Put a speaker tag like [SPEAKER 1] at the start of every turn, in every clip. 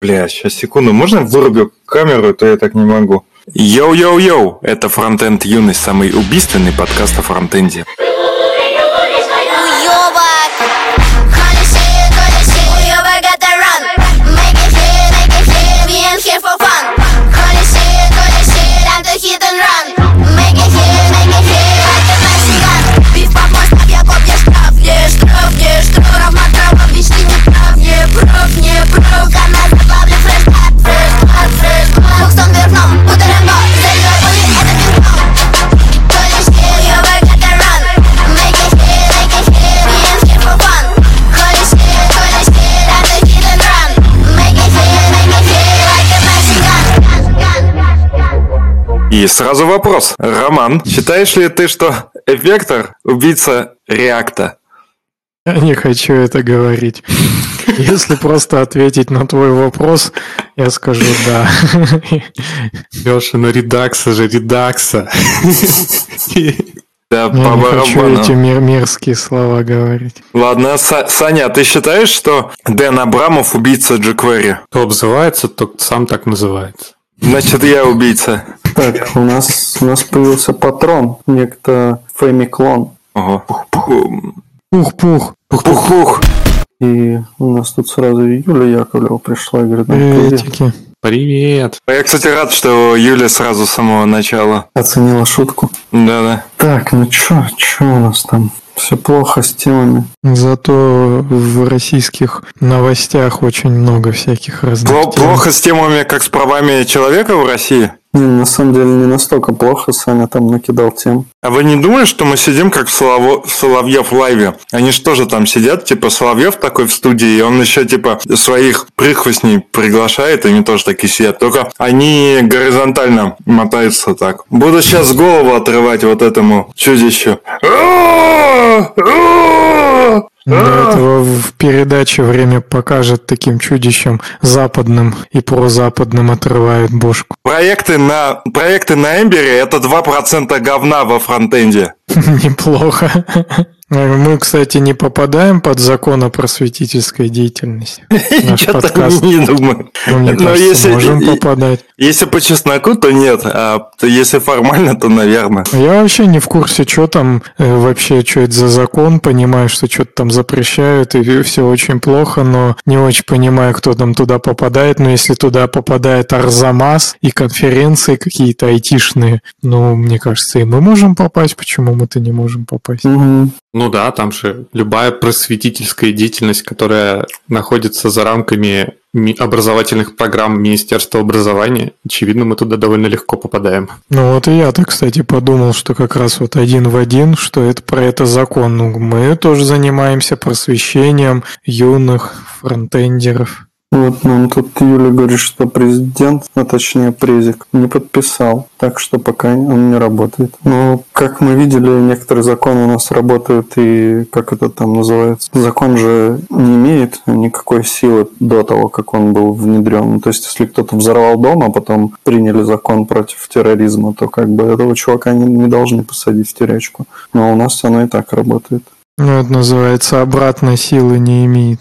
[SPEAKER 1] Бля, сейчас секунду, можно вырубю камеру, то я так не могу. Йоу-йоу-йоу, это Фронтенд Юность, самый убийственный подкаст о фронтенде. И сразу вопрос. Роман, считаешь ли ты, что Эффектор – убийца реакта?
[SPEAKER 2] Я не хочу это говорить. Если просто ответить на твой вопрос, я скажу да.
[SPEAKER 3] Леша, ну редакса же, редакса.
[SPEAKER 1] Да,
[SPEAKER 2] Я
[SPEAKER 1] по
[SPEAKER 2] не хочу
[SPEAKER 1] барабану.
[SPEAKER 2] эти мер- мерзкие слова говорить.
[SPEAKER 1] Ладно, Са- Саня, а ты считаешь, что Дэн Абрамов убийца jQuery?
[SPEAKER 3] Кто обзывается, то сам так называется.
[SPEAKER 1] Значит, я убийца.
[SPEAKER 4] Так, у нас, у нас появился патрон, некто Фэми Клон.
[SPEAKER 1] Ого.
[SPEAKER 2] Пух-пух.
[SPEAKER 1] Пух-пух.
[SPEAKER 4] И у нас тут сразу Юля Яковлева пришла и говорит, ну, привет.
[SPEAKER 2] Приветики.
[SPEAKER 3] Привет.
[SPEAKER 1] Я, кстати, рад, что Юля сразу с самого начала.
[SPEAKER 4] оценила шутку.
[SPEAKER 1] Да-да.
[SPEAKER 4] Так, ну чё, чё у нас там? Все плохо с темами.
[SPEAKER 2] Зато в российских новостях очень много всяких разных
[SPEAKER 1] Пло-
[SPEAKER 2] тем.
[SPEAKER 1] Плохо с темами, как с правами человека в России?
[SPEAKER 4] Не, на самом деле не настолько плохо, Саня там накидал тем.
[SPEAKER 1] А вы не думаете, что мы сидим как в Солово- Соловьев лайве? Они же тоже там сидят, типа Соловьев такой в студии, и он еще типа своих прихвостней приглашает, и они тоже такие сидят. Только они горизонтально мотаются так. Буду сейчас голову отрывать вот этому чудищу.
[SPEAKER 2] Для этого в передаче время покажет таким чудищем западным и прозападным отрывают бошку.
[SPEAKER 1] Проекты на, проекты на Эмбере это 2% говна во фронтенде.
[SPEAKER 2] Неплохо. Мы, кстати, не попадаем под закон о просветительской деятельности. Наш
[SPEAKER 1] Что-то
[SPEAKER 2] подкаст.
[SPEAKER 1] не думаю.
[SPEAKER 2] Ну,
[SPEAKER 1] Но если-
[SPEAKER 2] можем попадать.
[SPEAKER 1] Если по чесноку, то нет, а если формально, то наверное.
[SPEAKER 2] Я вообще не в курсе, что там э, вообще, что это за закон. Понимаю, что что-то там запрещают, и все очень плохо, но не очень понимаю, кто там туда попадает. Но если туда попадает Арзамас и конференции какие-то айтишные, ну, мне кажется, и мы можем попасть. Почему мы-то не можем попасть?
[SPEAKER 3] Ну да, там же любая просветительская деятельность, которая находится за рамками ми- образовательных программ Министерства образования, очевидно, мы туда довольно легко попадаем.
[SPEAKER 2] Ну вот и я-то, кстати, подумал, что как раз вот один в один, что это про это закон. Ну, мы тоже занимаемся просвещением юных фронтендеров.
[SPEAKER 4] Вот нам тут Юля говорит, что президент, а точнее презик, не подписал, так что пока он не работает. Но, как мы видели, некоторые законы у нас работают, и как это там называется, закон же не имеет никакой силы до того, как он был внедрен. Ну, То есть, если кто-то взорвал дом, а потом приняли закон против терроризма, то как бы этого чувака не, не должны посадить в тюрячку. Но у нас оно и так работает.
[SPEAKER 2] Ну, это называется обратной силы не имеет.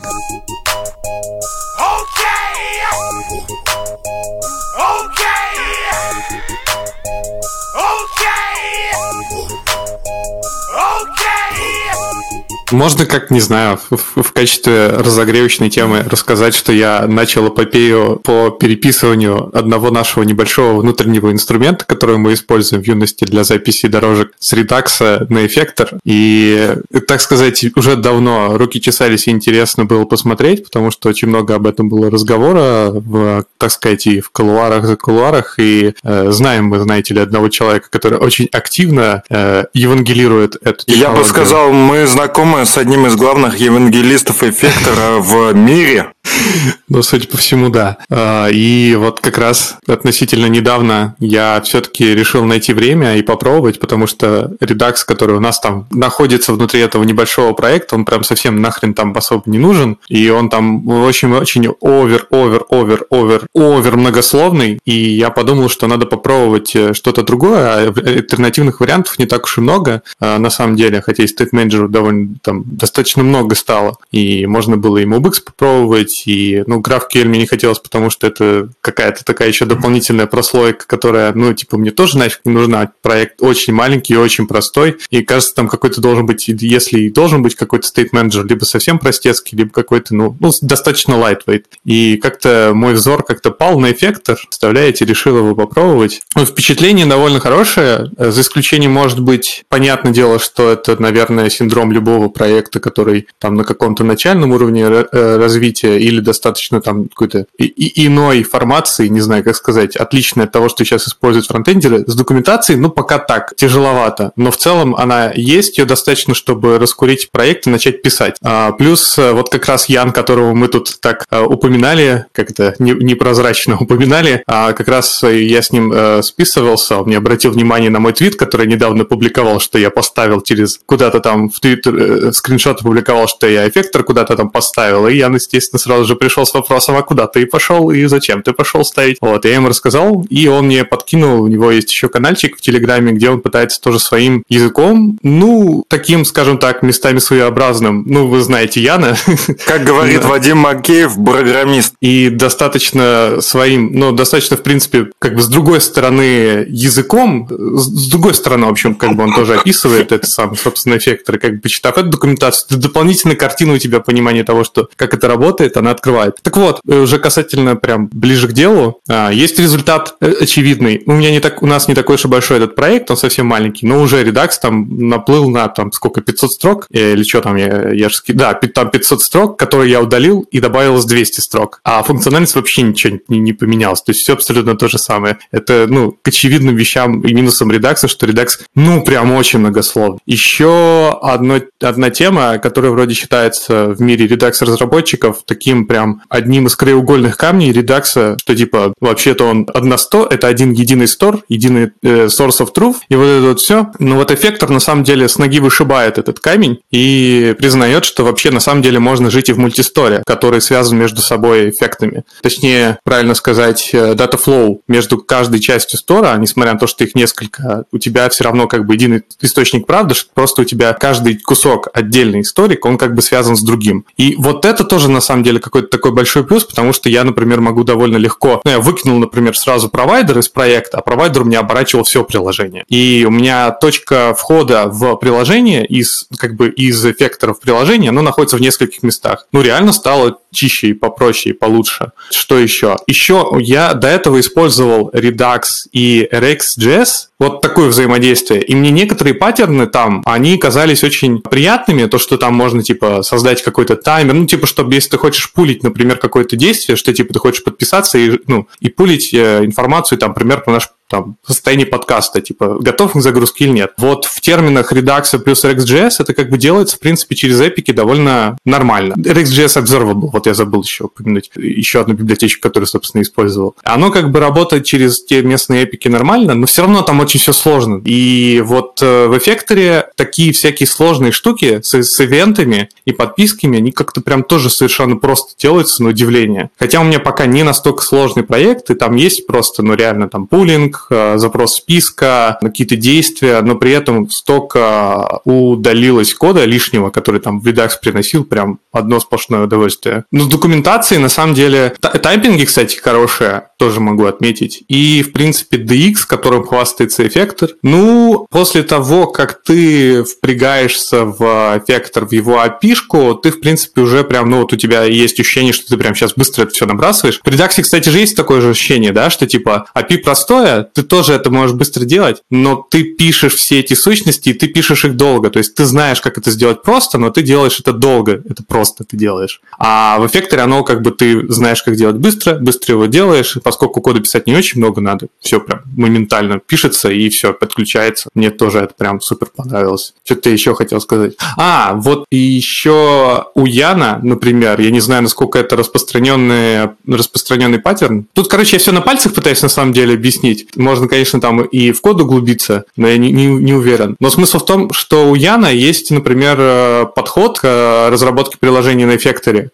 [SPEAKER 3] Можно, как, не знаю, в, в- качестве разогревочной темы рассказать, что я начал эпопею по переписыванию одного нашего небольшого внутреннего инструмента, который мы используем в юности для записи дорожек с редакса на эффектор. И, так сказать, уже давно руки чесались и интересно было посмотреть, потому что очень много об этом было разговора в, так сказать, и в колуарах, за колуарах. И э, знаем мы, знаете ли, одного человека, который очень активно э, евангелирует эту
[SPEAKER 1] Я бы
[SPEAKER 3] технологию.
[SPEAKER 1] сказал, мы знакомы с одним из главных евангелистов эффектора в мире.
[SPEAKER 3] Ну, судя по всему, да. А, И вот как раз относительно недавно я все-таки решил найти время и попробовать, потому что редакс, который у нас там находится внутри этого небольшого проекта, он прям совсем нахрен там особо не нужен, и он там очень-очень овер, овер, овер, овер, овер многословный, и я подумал, что надо попробовать э, что-то другое, а альтернативных вариантов не так уж и много, а, на самом деле, хотя и State Manager довольно там достаточно много стало, и можно было и MobX попробовать, И, ну, GraphQL мне не хотелось, потому что это какая-то такая еще дополнительная прослойка, которая, ну, типа, мне тоже нафиг не нужна. Проект очень маленький и очень простой. И кажется, там какой-то должен быть, если и должен быть какой-то manager, либо совсем простецкий, либо какой-то, ну, ну достаточно lightweight. И как-то мой взор как-то пал на эффектор, представляете, решил его попробовать. Ну, впечатление довольно хорошее, за исключением, может быть, понятное дело, что это, наверное, синдром любого проекта, который там на каком-то начальном уровне э, развития или достаточно там какой-то иной формации, не знаю, как сказать, отличной от того, что сейчас используют фронтендеры. С документацией, ну, пока так, тяжеловато. Но в целом она есть, ее достаточно, чтобы раскурить проект и начать писать. А, плюс э, вот как раз Ян, которого мы тут так э, упоминали, как-то непрозрачно упоминали, а как раз я с ним списывался, он мне обратил внимание на мой твит, который недавно публиковал, что я поставил через куда-то там в Твиттер, скриншот опубликовал, что я эффектор куда-то там поставил, и я, естественно, сразу же пришел с вопросом, а куда ты пошел и зачем ты пошел ставить? Вот, я ему рассказал, и он мне подкинул, у него есть еще каналчик в Телеграме, где он пытается тоже своим языком, ну, таким, скажем так, местами своеобразным, ну, вы знаете Яна.
[SPEAKER 1] Как говорит Вадим Макеев, программист.
[SPEAKER 3] И достаточно своим, ну, достаточно, в принципе, как бы с другой стороны языком, с другой стороны, в общем, как бы он тоже описывает это сам, собственно, эффектор, как бы почитав эту документацию, дополнительно картину у тебя понимание того, что как это работает, она открывает. Так вот, э, уже касательно прям ближе к делу, а, есть результат э, очевидный. У меня не так, у нас не такой уж и большой этот проект, он совсем маленький, но уже Redux там наплыл на там сколько, 500 строк, э, или что там, я, я же, да, там 500 строк, которые я удалил и добавилось 200 строк. А функциональность вообще ничего не, не поменялась, то есть все абсолютно то же самое. Это, ну, к очевидным вещам и минусам Redux, что Redux, ну, прям очень многословно. Еще одно, одна тема, которая вроде считается в мире Redux-разработчиков таким прям одним из краеугольных камней Redux, что типа вообще-то он односто, это один единый стор, единый э, source of truth, и вот это вот все. Но вот эффектор на самом деле с ноги вышибает этот камень и признает, что вообще на самом деле можно жить и в мультисторе, который связан между собой эффектами. Точнее, правильно сказать, э, data flow между каждой частью стора, несмотря на то, что их несколько, у тебя все равно как бы единый источник правды, что просто у тебя каждый кусок отдельный историк, он как бы связан с другим. И вот это тоже на самом деле какой-то такой большой плюс, потому что я, например, могу довольно легко, ну, я выкинул, например, сразу провайдер из проекта, а провайдер у меня оборачивал все приложение. И у меня точка входа в приложение из, как бы, из эффекторов приложения, оно находится в нескольких местах. Ну, реально стало чище и попроще и получше. Что еще? Еще я до этого использовал Redux и RxJS, вот такое взаимодействие. И мне некоторые паттерны там, они казались очень приятными, то, что там можно, типа, создать какой-то таймер, ну, типа, чтобы если ты хочешь пулить, например, какое-то действие, что, типа, ты хочешь подписаться и, ну, и пулить э, информацию, там, например, про наш там, состояние подкаста, типа, готов к загрузке или нет. Вот в терминах Redux плюс RxJS это как бы делается, в принципе, через эпики довольно нормально. RxJS Observable, вот я забыл еще упомянуть, еще одну библиотечку, которую, собственно, использовал. Оно как бы работает через те местные эпики нормально, но все равно там очень все сложно. И вот э, в эффекторе такие всякие сложные штуки с, с ивентами и подписками, они как-то прям тоже совершенно просто делаются, на удивление. Хотя у меня пока не настолько сложный проект, и там есть просто, ну, реально там пулинг, Э, запрос списка, какие-то действия, но при этом столько удалилось кода лишнего, который там в Redux приносил, прям одно сплошное удовольствие. Но с документацией, на самом деле, тайпинги, кстати, хорошие, тоже могу отметить. И, в принципе, DX, которым хвастается эффектор. Ну, после того, как ты впрягаешься в эффектор, в его api ты, в принципе, уже прям, ну, вот у тебя есть ощущение, что ты прям сейчас быстро это все набрасываешь. В Redux, кстати же, есть такое же ощущение, да, что типа API простое, ты тоже это можешь быстро делать, но ты пишешь все эти сущности, и ты пишешь их долго. То есть ты знаешь, как это сделать просто, но ты делаешь это долго. Это просто ты делаешь. А в эффекторе оно как бы ты знаешь, как делать быстро, быстро его делаешь, и поскольку кода писать не очень много надо, все прям моментально пишется и все подключается. Мне тоже это прям супер понравилось. Что ты еще хотел сказать? А, вот и еще у Яна, например, я не знаю, насколько это распространенный, распространенный паттерн. Тут, короче, я все на пальцах пытаюсь на самом деле объяснить можно, конечно, там и в код углубиться, но я не, не, не уверен. Но смысл в том, что у Яна есть, например, э, подход к разработке приложения на эффекторе, в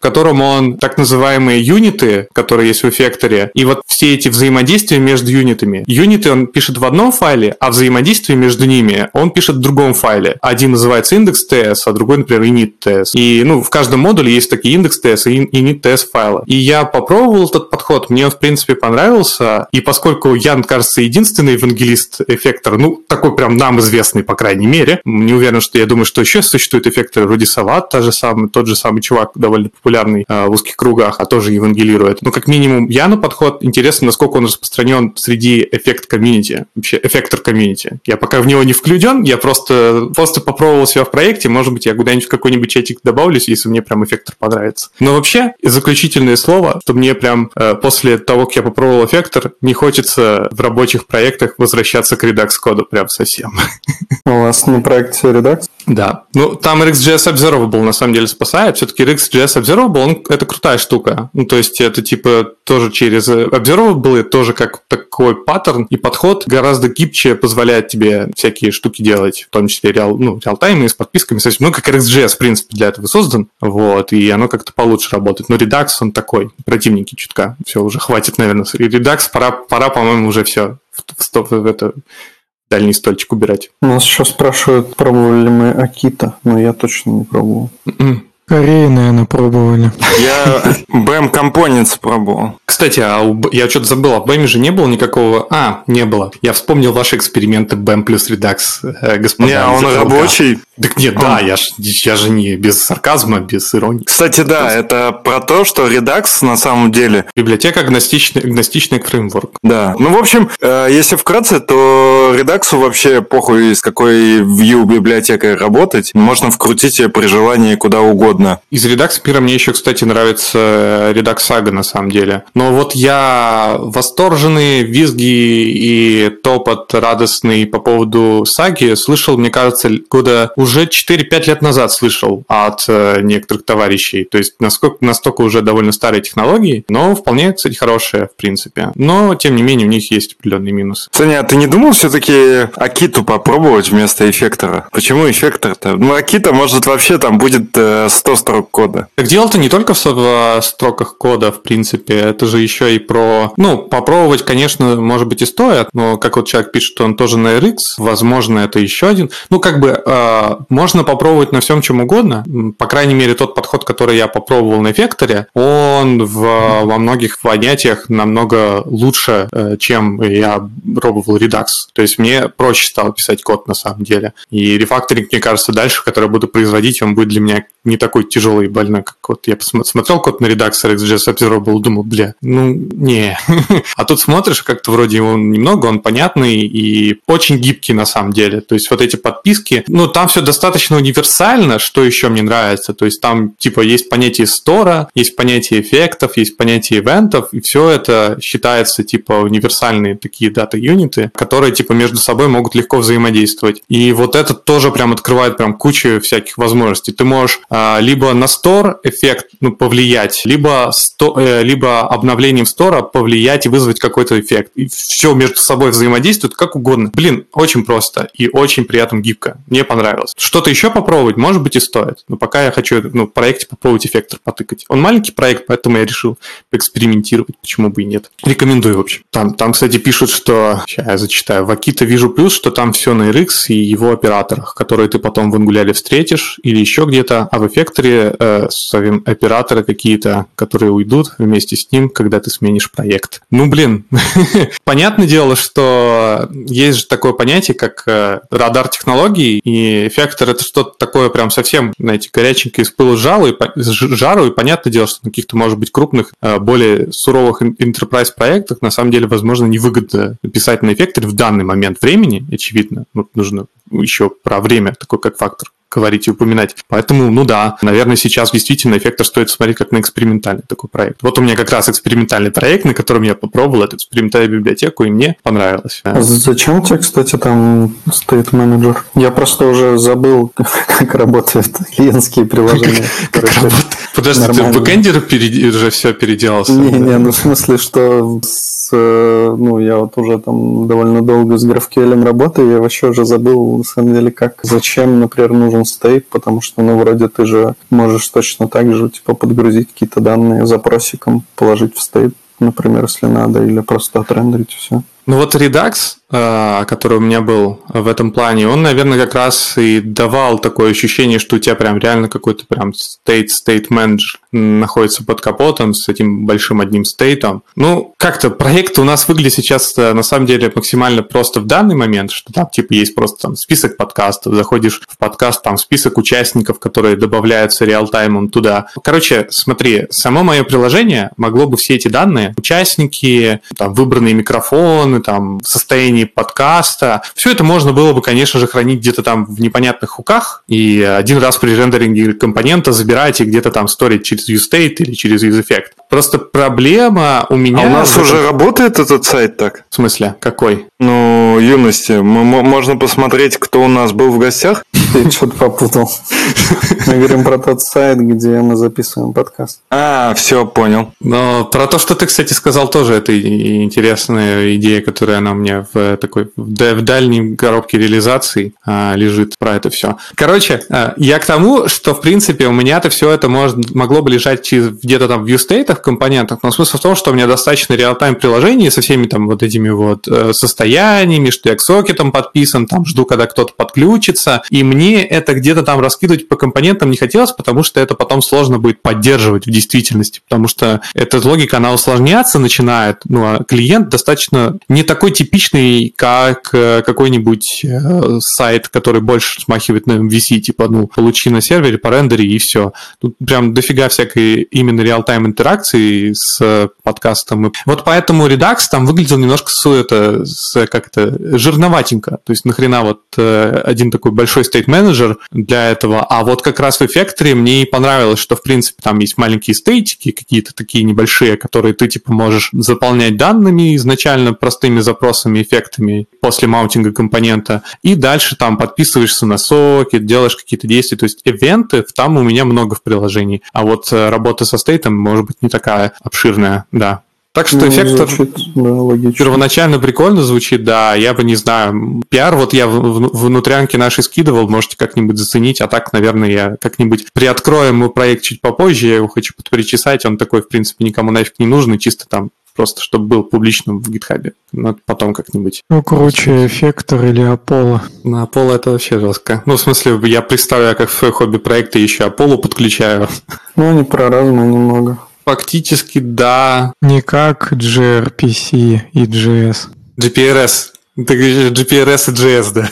[SPEAKER 3] он так называемые юниты, которые есть в эффекторе, и вот все эти взаимодействия между юнитами. Юниты он пишет в одном файле, а взаимодействие между ними он пишет в другом файле. Один называется index.ts, а другой, например, init.ts. И ну, в каждом модуле есть такие index.ts и init.ts файлы. И я попробовал этот подход, мне он, в принципе, понравился, и поскольку Ян, кажется, единственный евангелист эффектор, ну, такой прям нам известный, по крайней мере, не уверен, что я думаю, что еще существует эффектор вроде Сават, та же самый, тот же самый чувак, довольно популярный э, в узких кругах, а тоже евангелирует. Ну, как минимум, Яну подход интересно, насколько он распространен среди эффект комьюнити, вообще эффектор комьюнити. Я пока в него не включен, я просто, просто попробовал себя в проекте, может быть, я куда-нибудь в какой-нибудь чатик добавлюсь, если мне прям эффектор понравится. Но вообще, заключительное слово, что мне прям э, после того, как я попробовал эффектор, не хочется в рабочих проектах возвращаться к Redux коду прям совсем.
[SPEAKER 4] У вас на проекте Redux?
[SPEAKER 3] Да. Ну, там RxJS Observable на самом деле спасает. Все-таки RxJS Observable, он, это крутая штука. Ну, то есть это типа тоже через Observable, тоже как такой паттерн и подход гораздо гибче позволяет тебе всякие штуки делать, в том числе реал, ну, реалтаймы с подписками. Ну, как RxJS, в принципе, для этого создан. Вот, и оно как-то получше работает. Но Redux, он такой, противники чутка. Все, уже хватит, наверное. Redux, пора, пора по-моему, уже все в, в, в это дальний стольчик убирать.
[SPEAKER 4] Нас еще спрашивают, пробовали ли мы Акита, но я точно не пробовал.
[SPEAKER 3] М-м.
[SPEAKER 2] Кореи, наверное, пробовали.
[SPEAKER 1] Я BM Components пробовал.
[SPEAKER 3] Кстати, а у я что-то забыл, а в BEM же не было никакого... А, не было. Я вспомнил ваши эксперименты BEM плюс Redux, э, господа.
[SPEAKER 1] Не, он рабочий.
[SPEAKER 3] Так нет, да, я, ж, я же не без сарказма, без иронии.
[SPEAKER 1] Кстати, да, это про то, что Redux на самом деле
[SPEAKER 3] Библиотека агностичный, агностичный фреймворк.
[SPEAKER 1] Да. Ну, в общем, э, если вкратце, то Redux вообще похуй, с какой Vue библиотекой работать. Можно вкрутить ее при желании куда угодно.
[SPEAKER 3] Из Redux мира мне еще, кстати, нравится э, Redux Saga на самом деле. Но вот я восторженный, визги и топот радостный по поводу саги слышал, мне кажется, года уже 4-5 лет назад слышал от э, некоторых товарищей. То есть насколько, настолько уже довольно старые технологии, но вполне, кстати, хорошие, в принципе. Но, тем не менее, у них есть определенные минусы.
[SPEAKER 1] Саня, а ты не думал все-таки Акиту попробовать вместо эффектора? Почему эффектор-то? Ну, Акита, может, вообще там будет э, 100 строк кода.
[SPEAKER 3] Так дело-то не только в в строках кода, в принципе, это же еще и про... Ну, попробовать, конечно, может быть и стоит, но как вот человек пишет, что он тоже на RX, возможно, это еще один. Ну, как бы э, можно попробовать на всем чем угодно. По крайней мере, тот подход, который я попробовал на Векторе, он в, во многих понятиях намного лучше, э, чем я пробовал Redux. То есть мне проще стало писать код на самом деле. И рефакторинг, мне кажется, дальше, который я буду производить, он будет для меня не такой тяжелый и больной, как вот я смотрел код на Redux RxJS Observable, думал, бля, ну, не. А тут смотришь, как-то вроде его немного, он понятный и очень гибкий на самом деле. То есть вот эти подписки, ну, там все достаточно универсально, что еще мне нравится. То есть там, типа, есть понятие стора, есть понятие эффектов, есть понятие ивентов, и все это считается, типа, универсальные такие дата-юниты, которые, типа, между собой могут легко взаимодействовать. И вот это тоже прям открывает прям кучу всяких возможностей. Ты можешь а, либо на стор эффект ну, повлиять, либо, сто, э, либо обновлением стора повлиять и вызвать какой-то эффект. И все между собой взаимодействует как угодно. Блин, очень просто и очень при этом гибко. Мне понравилось. Что-то еще попробовать, может быть, и стоит. Но пока я хочу ну, в проекте попробовать эффектор потыкать. Он маленький проект, поэтому я решил поэкспериментировать, почему бы и нет. Рекомендую, в общем. Там, там кстати, пишут, что... Сейчас я зачитаю. В Акита вижу плюс, что там все на RX и его операторах, которые ты потом в Angular встретишь или еще где-то, а в эффекторе э, операторы какие-то, которые уйдут вместе с ним, когда ты сменишь проект. Ну, блин, понятное дело, что есть же такое понятие, как э, радар технологий, и эффектор это что-то такое прям совсем, знаете, горяченькое из пыла жару, и, жару, и понятное дело, что на каких-то, может быть, крупных, э, более суровых enterprise проектах на самом деле, возможно, невыгодно писать на эффекторе в данный момент времени, очевидно. Вот нужно еще про время такой как фактор говорить и упоминать. Поэтому, ну да, наверное, сейчас действительно эффектор стоит смотреть как на экспериментальный такой проект. Вот у меня как раз экспериментальный проект, на котором я попробовал эту экспериментальную библиотеку, и мне понравилось.
[SPEAKER 4] А зачем тебе, кстати, там стоит менеджер? Я просто уже забыл, как работают клиентские приложения.
[SPEAKER 3] Подожди, ты в бэкэнде уже все переделался?
[SPEAKER 4] Не-не, ну в смысле, что с, ну, я вот уже там довольно долго с GraphQL работаю, я вообще уже забыл, на самом деле, как, зачем, например, нужен стейт, потому что, ну, вроде ты же можешь точно так же, типа, подгрузить какие-то данные запросиком, положить в стейт, например, если надо, или просто отрендерить все.
[SPEAKER 3] Ну вот Redux, который у меня был в этом плане, он, наверное, как раз и давал такое ощущение, что у тебя прям реально какой-то прям state, state manager находится под капотом с этим большим одним стейтом. Ну, как-то проект у нас выглядит сейчас э, на самом деле максимально просто в данный момент, что там типа есть просто там список подкастов, заходишь в подкаст, там список участников, которые добавляются реалтаймом туда. Короче, смотри, само мое приложение могло бы все эти данные, участники, там выбранные микрофоны, там состояние подкаста, все это можно было бы, конечно же, хранить где-то там в непонятных хуках и один раз при рендеринге компонента забирать и где-то там сторить через UState или через UseEffect. Просто проблема у меня...
[SPEAKER 1] А у нас
[SPEAKER 3] этом...
[SPEAKER 1] уже работает этот сайт так?
[SPEAKER 3] В смысле? Какой?
[SPEAKER 1] Ну, юности. Можно посмотреть, кто у нас был в гостях.
[SPEAKER 4] Ты что-то попутал. Мы говорим про тот сайт, где мы записываем подкаст.
[SPEAKER 1] А, все, понял.
[SPEAKER 3] Но про то, что ты, кстати, сказал, тоже это интересная идея, которая она у меня в такой в дальней коробке реализации а, лежит про это все. Короче, а, я к тому, что в принципе у меня-то все это может, могло бы лежать где-то там в viewstate компонентах, но смысл в том, что у меня достаточно реал-тайм приложений со всеми там вот этими вот э, состояниями, что я к сокетам подписан, там жду, когда кто-то подключится, и мне это где-то там раскидывать по компонентам не хотелось, потому что это потом сложно будет поддерживать в действительности, потому что эта логика, она усложняться начинает, ну, а клиент достаточно не такой типичный, как э, какой-нибудь э, сайт, который больше смахивает на MVC, типа, ну, получи на сервере, по рендере и все. Тут прям дофига всякой именно реал-тайм интеракции с подкастом. Вот поэтому Redux там выглядел немножко с, это, с, как это, жирноватенько. То есть нахрена вот э, один такой большой стейт-менеджер для этого. А вот как раз в эффекторе мне понравилось, что в принципе там есть маленькие стейтики, какие-то такие небольшие, которые ты типа можешь заполнять данными изначально простыми запросами, эффектами после маунтинга компонента. И дальше там подписываешься на сокет, делаешь какие-то действия. То есть ивенты там у меня много в приложении. А вот э, работа со стейтом может быть не такая обширная, да. Так что ну, эффектор да, первоначально прикольно звучит, да, я бы не знаю. Пиар вот я в, внутрянке нашей скидывал, можете как-нибудь заценить, а так, наверное, я как-нибудь приоткроем мой проект чуть попозже, я его хочу подпричесать, он такой, в принципе, никому нафиг не нужный, чисто там просто чтобы был публичным в гитхабе. Но потом как-нибудь.
[SPEAKER 2] Ну, круче эффектор или Apollo.
[SPEAKER 3] На Apollo это вообще жестко. Ну, в смысле, я представляю, как в свой хобби-проекты еще Apollo подключаю.
[SPEAKER 4] Ну, они про разные немного.
[SPEAKER 3] Фактически, да.
[SPEAKER 2] Не как gRPC и JS.
[SPEAKER 3] GPRS. Ты говоришь GPRS и JS, да.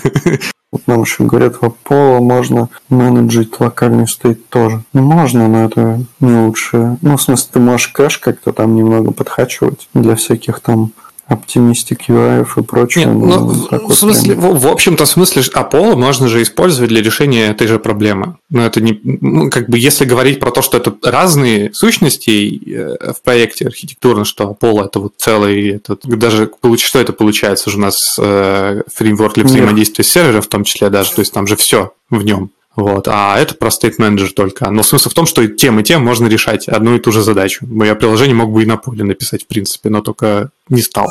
[SPEAKER 4] Вот нам еще говорят, в Apollo можно менеджить локальный стейт тоже. Ну, можно, но это не лучше. Ну, в смысле, ты можешь кэш как-то там немного подхачивать для всяких там оптимистик UI и прочее. Нет,
[SPEAKER 3] ну, в, смысле, в, в общем-то, в смысле Apollo можно же использовать для решения этой же проблемы. Но это не, ну, как бы, если говорить про то, что это разные сущности э, в проекте архитектурно, что Apollo это вот целый, это, даже что это получается уже у нас э, фреймворк для взаимодействия с сервером в том числе даже, то есть там же все в нем. Вот. А это про State Manager только. Но смысл в том, что тем и тем можно решать одну и ту же задачу. Мое приложение мог бы и на поле написать, в принципе, но только не стал.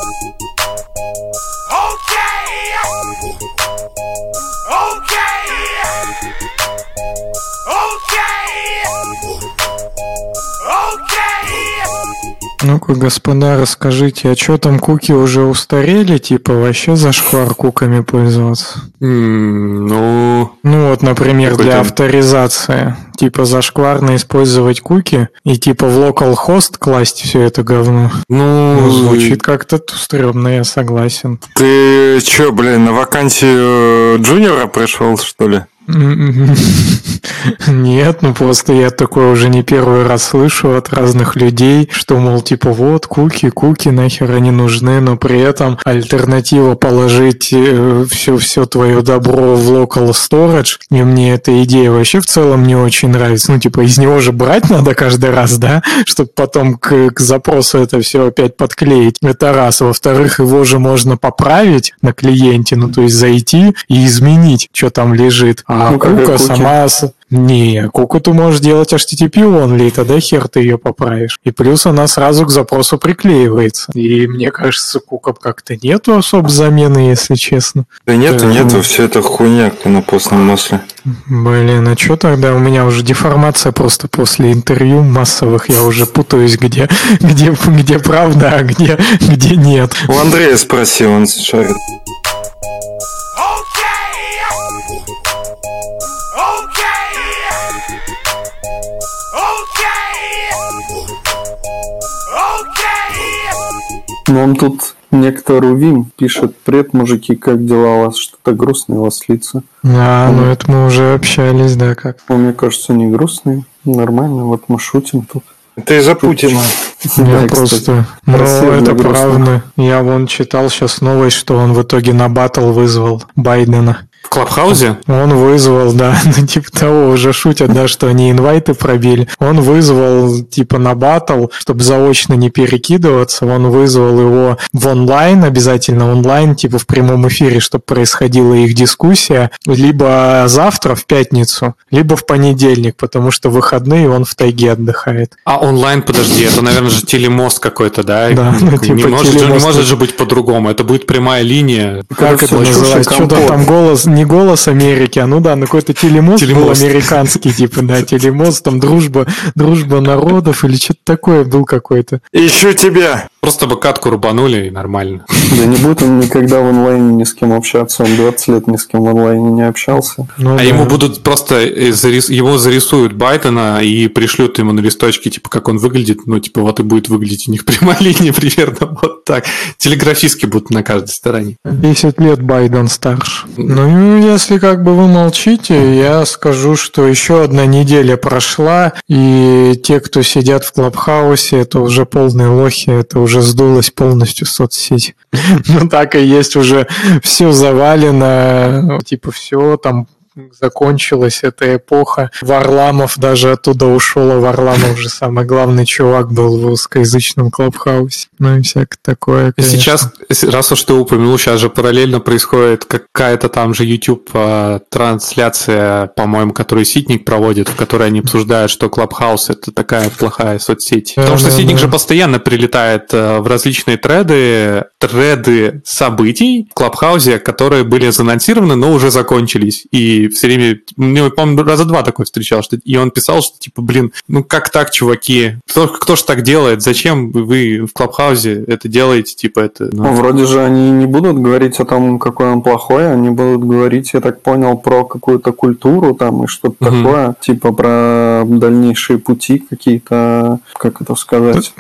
[SPEAKER 2] Ну-ка, господа, расскажите, а что там куки уже устарели? Типа вообще зашквар куками пользоваться?
[SPEAKER 3] Mm, ну...
[SPEAKER 2] Ну вот, например, для авторизации. Типа зашкварно использовать куки и типа в localhost класть все это говно.
[SPEAKER 3] Ну, ну
[SPEAKER 2] звучит как-то стрёмно, я согласен.
[SPEAKER 1] Ты чё, блин, на вакансию джуниора пришел, что ли?
[SPEAKER 2] Нет, ну просто я такое уже не первый раз слышу от разных людей, что, мол, типа, вот, куки, куки, нахер они нужны, но при этом альтернатива положить все, все твое добро в local storage, и мне эта идея вообще в целом не очень нравится. Ну, типа, из него же брать надо каждый раз, да, чтобы потом к, к запросу это все опять подклеить. Это раз. Во-вторых, его же можно поправить на клиенте, ну, то есть зайти и изменить, что там лежит. А
[SPEAKER 4] Ну,
[SPEAKER 2] кука сама... Не, куку ты можешь делать HTTP only, и тогда хер ты ее поправишь. И плюс она сразу к запросу приклеивается. И мне кажется, кука как-то нету особо замены, если честно.
[SPEAKER 1] Да нету,
[SPEAKER 2] Да.
[SPEAKER 1] нету, все это хуйня на постном масле.
[SPEAKER 2] Блин, а что тогда? У меня уже деформация просто после интервью массовых. Я уже путаюсь, где, где, где правда, а где, где нет.
[SPEAKER 1] У Андрея спроси, он шарит.
[SPEAKER 4] Нам тут некто Рувим пишет, привет, мужики, как дела у вас? Что-то грустное у вас лица.
[SPEAKER 2] А, ну это мы уже общались, да, как.
[SPEAKER 4] Ну, мне кажется, не грустные, нормально, вот мы шутим тут.
[SPEAKER 1] Это из-за Путина.
[SPEAKER 2] Я просто... Ну, это правда. Я вон читал сейчас новость, что он в итоге на батл вызвал Байдена.
[SPEAKER 3] В Клабхаузе?
[SPEAKER 2] Он вызвал, да, ну типа того, уже шутят, да, что они инвайты пробили. Он вызвал, типа, на батл, чтобы заочно не перекидываться, он вызвал его в онлайн, обязательно онлайн, типа в прямом эфире, чтобы происходила их дискуссия, либо завтра, в пятницу, либо в понедельник, потому что выходные он в тайге отдыхает.
[SPEAKER 3] А онлайн, подожди, это, наверное, же телемост какой-то, да?
[SPEAKER 2] Да, ну,
[SPEAKER 3] не,
[SPEAKER 2] типа
[SPEAKER 3] может, же- не может же быть по-другому. Это будет прямая линия.
[SPEAKER 2] Как это называется? Что-то там голос, не голос Америки, а ну да, ну какой-то телемост, был
[SPEAKER 3] Телемост.
[SPEAKER 2] американский, типа, да, телемост, там дружба, дружба народов или что-то такое был какой-то.
[SPEAKER 1] Ищу тебя.
[SPEAKER 3] Просто бы катку рубанули и нормально.
[SPEAKER 4] Да не будет он никогда в онлайне ни с кем общаться, он 20 лет ни с кем в онлайне не общался.
[SPEAKER 2] Ну,
[SPEAKER 3] А
[SPEAKER 2] да.
[SPEAKER 3] ему будут просто э, его зарисуют Байдена и пришлют ему на листочке, типа, как он выглядит. Ну, типа, вот и будет выглядеть у них прямая линия примерно вот так. Телеграфистки будут на каждой стороне.
[SPEAKER 2] 10 лет Байден старше. Ну, если как бы вы молчите, я скажу, что еще одна неделя прошла, и те, кто сидят в Клабхаусе, это уже полные лохи, это уже сдулось полностью соцсеть. Ну, так и есть уже все завалено, типа все там закончилась эта эпоха. Варламов даже оттуда ушел, а Варламов же самый главный чувак был в русскоязычном клабхаусе. Ну и всякое такое. конечно.
[SPEAKER 3] Сейчас, раз уж ты упомянул, сейчас же параллельно происходит какая-то там же YouTube а, трансляция, по-моему, которую Ситник проводит, в которой они обсуждают, что Clubhouse это такая плохая соцсеть. Потому что Ситник же постоянно прилетает э, в различные треды, треды событий в Clubhouse, которые были заанонсированы, но уже закончились. И все время, мне, по-моему, раза два такой встречал, что и он писал, что типа, блин, ну как так, чуваки? Кто, кто ж так делает? Зачем вы в Клабхаузе это делаете? Типа это... ну,
[SPEAKER 4] Ну, вроде же они не будут говорить о том, какой он плохой, они будут говорить, я так понял, про какую-то культуру там и что-то
[SPEAKER 3] Мгм.
[SPEAKER 4] такое, типа про дальнейшие пути какие-то, как это сказать,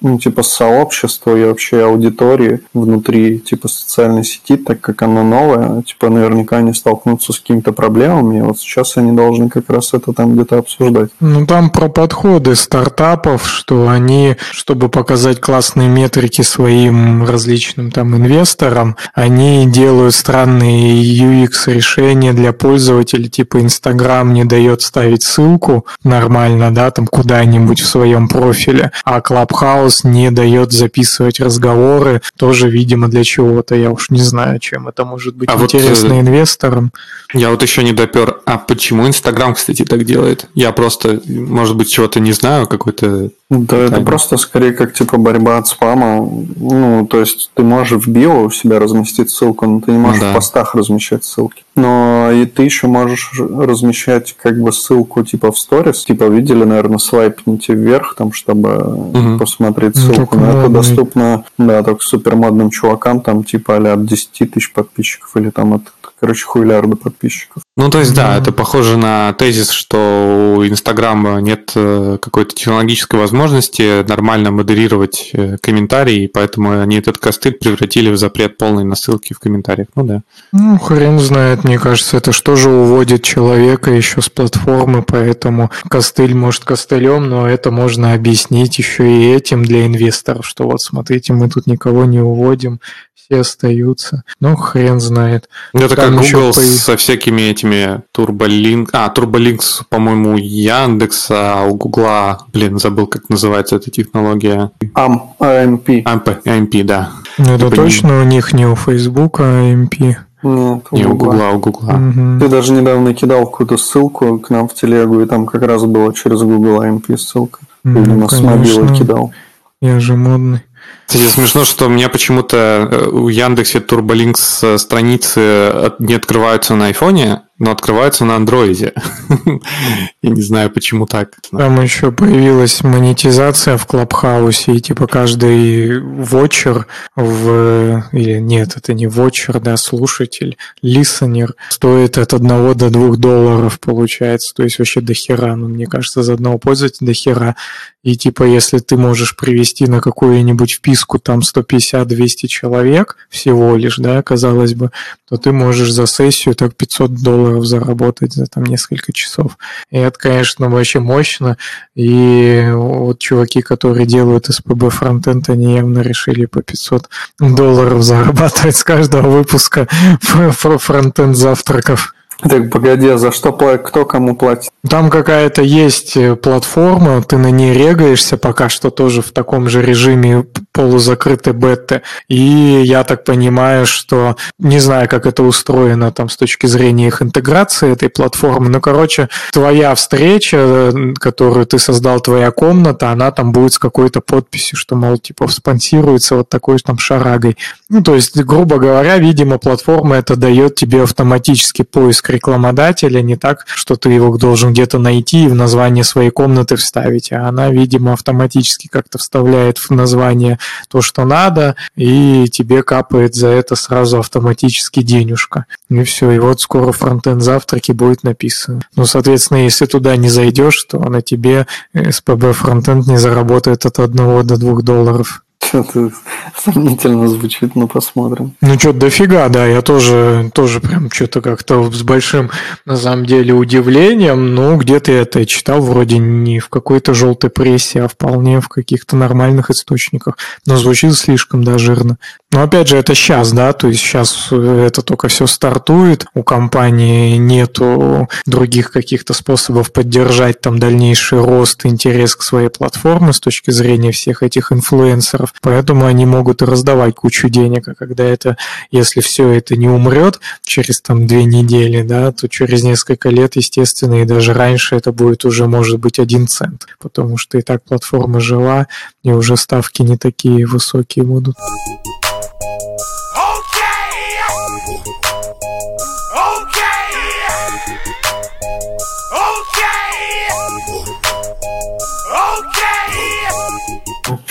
[SPEAKER 4] ну, типа сообщества и вообще аудитории внутри, типа, социальной сети, так как она новая, типа, наверняка они столкнутся с какими-то проблемами, и вот сейчас они должны как раз это там где-то обсуждать.
[SPEAKER 2] Ну, там про подходы стартапов, что они, чтобы показать классные метрики своим различным там инвесторам, они делают странные UX-решения для пользователей, типа Инстаграм не дает ставить ссылку нормально, да, там куда-нибудь в своем профиле, а Clubhouse не дает записывать разговоры, тоже, видимо, для чего-то, я уж не знаю, чем это может быть
[SPEAKER 3] А вот,
[SPEAKER 2] интересно
[SPEAKER 3] э,
[SPEAKER 2] инвесторам.
[SPEAKER 3] Я вот еще не допер. А почему Инстаграм, кстати, так делает? Я просто, может быть, чего-то не знаю, какой-то...
[SPEAKER 4] Да, это
[SPEAKER 3] Понятно.
[SPEAKER 4] просто скорее как типа борьба от спама. Ну, то есть ты можешь в био у себя разместить ссылку, но ты не можешь
[SPEAKER 3] да.
[SPEAKER 4] в постах размещать ссылки. Но и ты еще можешь размещать как бы ссылку типа в сторис. Типа видели, наверное, свайпните вверх, там, чтобы
[SPEAKER 3] Мгм.
[SPEAKER 4] посмотреть
[SPEAKER 2] Ну,
[SPEAKER 4] ссылку.
[SPEAKER 2] только
[SPEAKER 4] Но это доступно, да, только супер модным чувакам, там, типа, а от 10 тысяч подписчиков или там от короче, хуйлярды подписчиков.
[SPEAKER 3] Ну, то есть, да, это похоже на тезис, что у Инстаграма нет э, какой-то технологической возможности нормально модерировать э, комментарии, и поэтому они этот костыль превратили в запрет полной на ссылки в комментариях. Ну да.
[SPEAKER 2] Ну, хрен знает, мне кажется, это что же уводит человека еще с платформы, поэтому костыль может костылем, но это можно объяснить еще и этим для инвесторов, что вот смотрите, мы тут никого не уводим, все остаются. Ну, хрен знает.
[SPEAKER 3] Ну, Это
[SPEAKER 2] Там
[SPEAKER 3] как Google
[SPEAKER 2] по-
[SPEAKER 3] со всякими этими турболинк... А, турболинкс, по-моему, у Яндекса, а у Гугла, блин, забыл, как называется эта технология.
[SPEAKER 4] АМ, АМП.
[SPEAKER 3] AMP, AMP, да.
[SPEAKER 2] Ну, Это
[SPEAKER 3] Типа
[SPEAKER 2] точно у них не у Фейсбука, а MP.
[SPEAKER 4] Нет, у
[SPEAKER 3] Не, у
[SPEAKER 4] Гугла.
[SPEAKER 3] Гугла, у Гугла.
[SPEAKER 2] Мгм.
[SPEAKER 4] Ты даже недавно кидал какую-то ссылку к нам в телегу, и там как раз было через Google AMP ссылка.
[SPEAKER 2] Ну,
[SPEAKER 4] Видимо, с мобилы
[SPEAKER 2] конечно.
[SPEAKER 4] кидал.
[SPEAKER 2] Я же модный.
[SPEAKER 3] Кстати, смешно, что у меня почему-то э, у Яндексе Турболинкс э, страницы от- не открываются на айфоне, но открываются на андроиде. Я не знаю, почему так.
[SPEAKER 2] Там еще появилась монетизация в Клабхаусе, и типа каждый вотчер в... Или нет, это не вотчер, да, слушатель, листенер, стоит от 1 до 2 долларов получается. То есть вообще до хера, ну, мне кажется, за одного пользователя до хера. И типа если ты можешь привести на какую-нибудь вписку там 150-200 человек всего лишь, да, казалось бы, то ты можешь за сессию так 500 долларов заработать за там несколько часов. И это, конечно, вообще мощно. И вот чуваки, которые делают СПБ фронтенд, они явно решили по 500 долларов зарабатывать с каждого выпуска фронтенд завтраков.
[SPEAKER 4] Так, погоди, а за что пла- кто кому платит?
[SPEAKER 2] Там какая-то есть э, платформа, ты на ней регаешься пока что тоже в таком же режиме полузакрытой беты. И я так понимаю, что не знаю, как это устроено там с точки зрения их интеграции этой платформы. Ну, короче, твоя встреча, э, которую ты создал, твоя комната, она там будет с какой-то подписью, что, мол, типа, спонсируется вот такой там шарагой. Ну, то есть, грубо говоря, видимо, платформа это дает тебе автоматически поиск рекламодателя, не так, что ты его должен где-то найти и в название своей комнаты вставить, а она, видимо, автоматически как-то вставляет в название то, что надо, и тебе капает за это сразу автоматически денежка. И все, и вот скоро фронтенд завтраки будет написано. Ну, соответственно, если туда не зайдешь, то на тебе СПБ фронтенд не заработает от 1 до 2 долларов.
[SPEAKER 4] Что-то сомнительно звучит, но посмотрим.
[SPEAKER 2] Ну, что-то дофига, да, я тоже, тоже прям что-то как-то с большим, на самом деле, удивлением, ну, где-то я это читал, вроде не в какой-то желтой прессе, а вполне в каких-то нормальных источниках, но звучит слишком, да, жирно. Но, опять же, это сейчас, да, то есть сейчас это только все стартует, у компании нету других каких-то способов поддержать там дальнейший рост, интерес к своей платформе с точки зрения всех этих инфлюенсеров, поэтому они могут и раздавать кучу денег, а когда это, если все это не умрет через там две недели, да, то через несколько лет, естественно, и даже раньше это будет уже, может быть, один цент, потому что и так платформа жила, и уже ставки не такие высокие будут.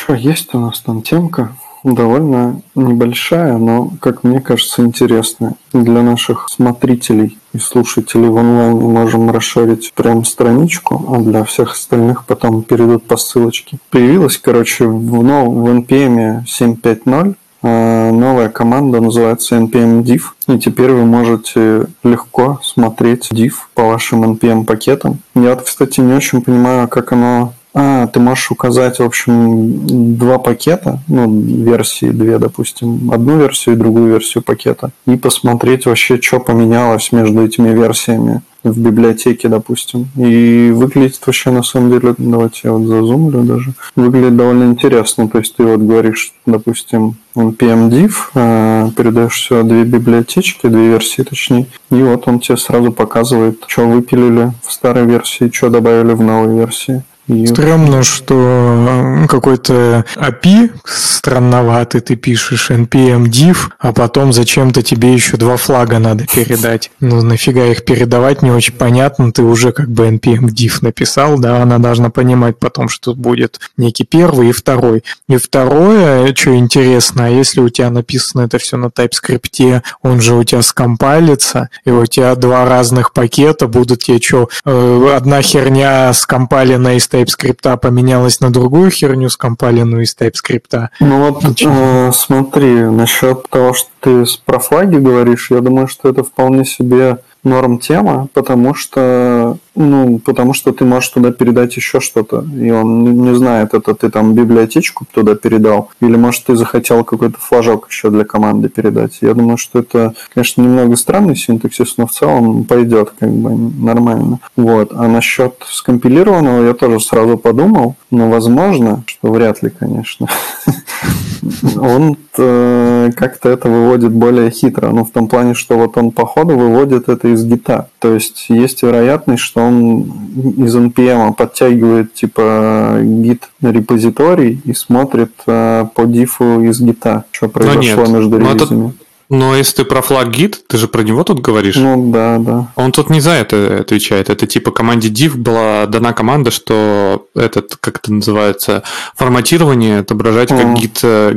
[SPEAKER 4] Ну что, есть у нас там темка? Довольно небольшая, но, как мне кажется, интересная. Для наших смотрителей и слушателей в онлайне можем расширить прям страничку, а для всех остальных потом перейдут по ссылочке. Появилась, короче, в, нов- в NPM 7.5.0 э, новая команда, называется npm div, и теперь вы можете легко смотреть div по вашим npm пакетам. Я, кстати, не очень понимаю, как оно а, ты можешь указать, в общем, два пакета, ну, версии две, допустим, одну версию и другую версию пакета, и посмотреть вообще, что поменялось между этими версиями в библиотеке, допустим. И выглядит вообще, на самом деле, давайте я вот зазумлю даже, выглядит довольно интересно. То есть ты вот говоришь, допустим, npm div, э, передаешь все две библиотечки, две версии точнее, и вот он тебе сразу показывает, что выпилили в старой версии, что добавили в новой версии. И...
[SPEAKER 2] Стремно, что э, какой-то API странноватый, ты пишешь npm div, а потом зачем-то тебе еще два флага надо передать. Ну, нафига их передавать, не очень понятно. Ты уже как бы npm div написал, да, она должна понимать потом, что будет некий первый и второй. И второе, что интересно, а если у тебя написано это все на TypeScript, он же у тебя скомпалится, и у тебя два разных пакета будут тебе что, э, одна херня скомпалена из TypeScript поменялась на другую херню скомпаленную из TypeScript.
[SPEAKER 4] Ну вот э, смотри, насчет того, что ты про флаги говоришь, я думаю, что это вполне себе норм тема, потому что, ну, потому что ты можешь туда передать еще что-то, и он не знает, это ты там библиотечку туда передал, или, может, ты захотел какой-то флажок еще для команды передать. Я думаю, что это, конечно, немного странный синтаксис, но в целом пойдет как бы нормально. Вот. А насчет скомпилированного я тоже сразу подумал, но возможно, что вряд ли, конечно. Он э, как-то это выводит более хитро. Ну, в том плане, что вот он по ходу выводит это из гита. То есть есть вероятность, что он из NPM подтягивает типа гит репозиторий и смотрит э, по дифу из гита, что произошло
[SPEAKER 3] нет,
[SPEAKER 4] между
[SPEAKER 3] но это-
[SPEAKER 4] релизами.
[SPEAKER 3] Но если ты про флаг гид, ты же про него тут говоришь.
[SPEAKER 4] Ну да, да.
[SPEAKER 3] Он тут не за это отвечает. Это типа команде div была дана команда, что этот, как это называется, форматирование отображать как
[SPEAKER 4] Мгм.
[SPEAKER 3] git, э,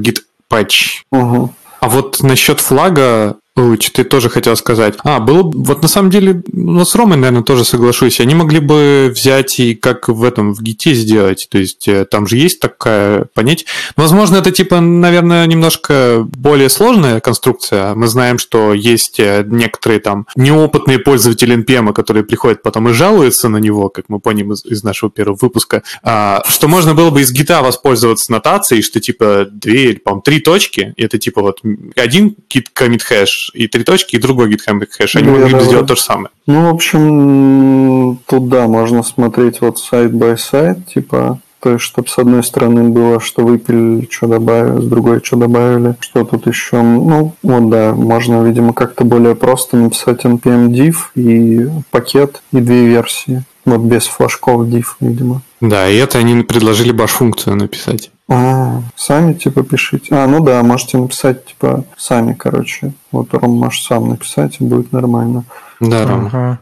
[SPEAKER 3] patch.
[SPEAKER 4] Угу.
[SPEAKER 3] А вот насчет флага, что ты тоже хотел сказать. А, было бы, вот на самом деле, ну, с Ромой, наверное, тоже соглашусь. Они могли бы взять и как в этом, в гите сделать. То есть, э, там же есть такая понять. Возможно, это типа, наверное, немножко более сложная конструкция. Мы знаем, что есть э, некоторые там неопытные пользователи NPM, которые приходят потом и жалуются на него, как мы поняли из, из нашего первого выпуска, а, что можно было бы из гита воспользоваться нотацией, что типа две или, по-моему, три точки, это типа вот один git commit хэш и три точки, и другой git commit хэш. Они
[SPEAKER 4] Ну,
[SPEAKER 3] могли бы сделать то же самое.
[SPEAKER 4] Ну, в общем, тут да, можно смотреть вот сайт by сайт, типа, то есть, чтобы с одной стороны было, что выпилили, что добавили, с другой, что добавили, что тут еще, ну, вот да, можно, видимо, как-то более просто написать npm div и пакет, и две версии, вот без флажков div, видимо.
[SPEAKER 3] Да, и это они предложили баш-функцию написать.
[SPEAKER 4] А, сами типа пишите. А, ну да, можете написать типа сами, короче. Вот Ром можешь сам написать, и будет нормально.
[SPEAKER 3] Да, Рома.
[SPEAKER 2] Ага.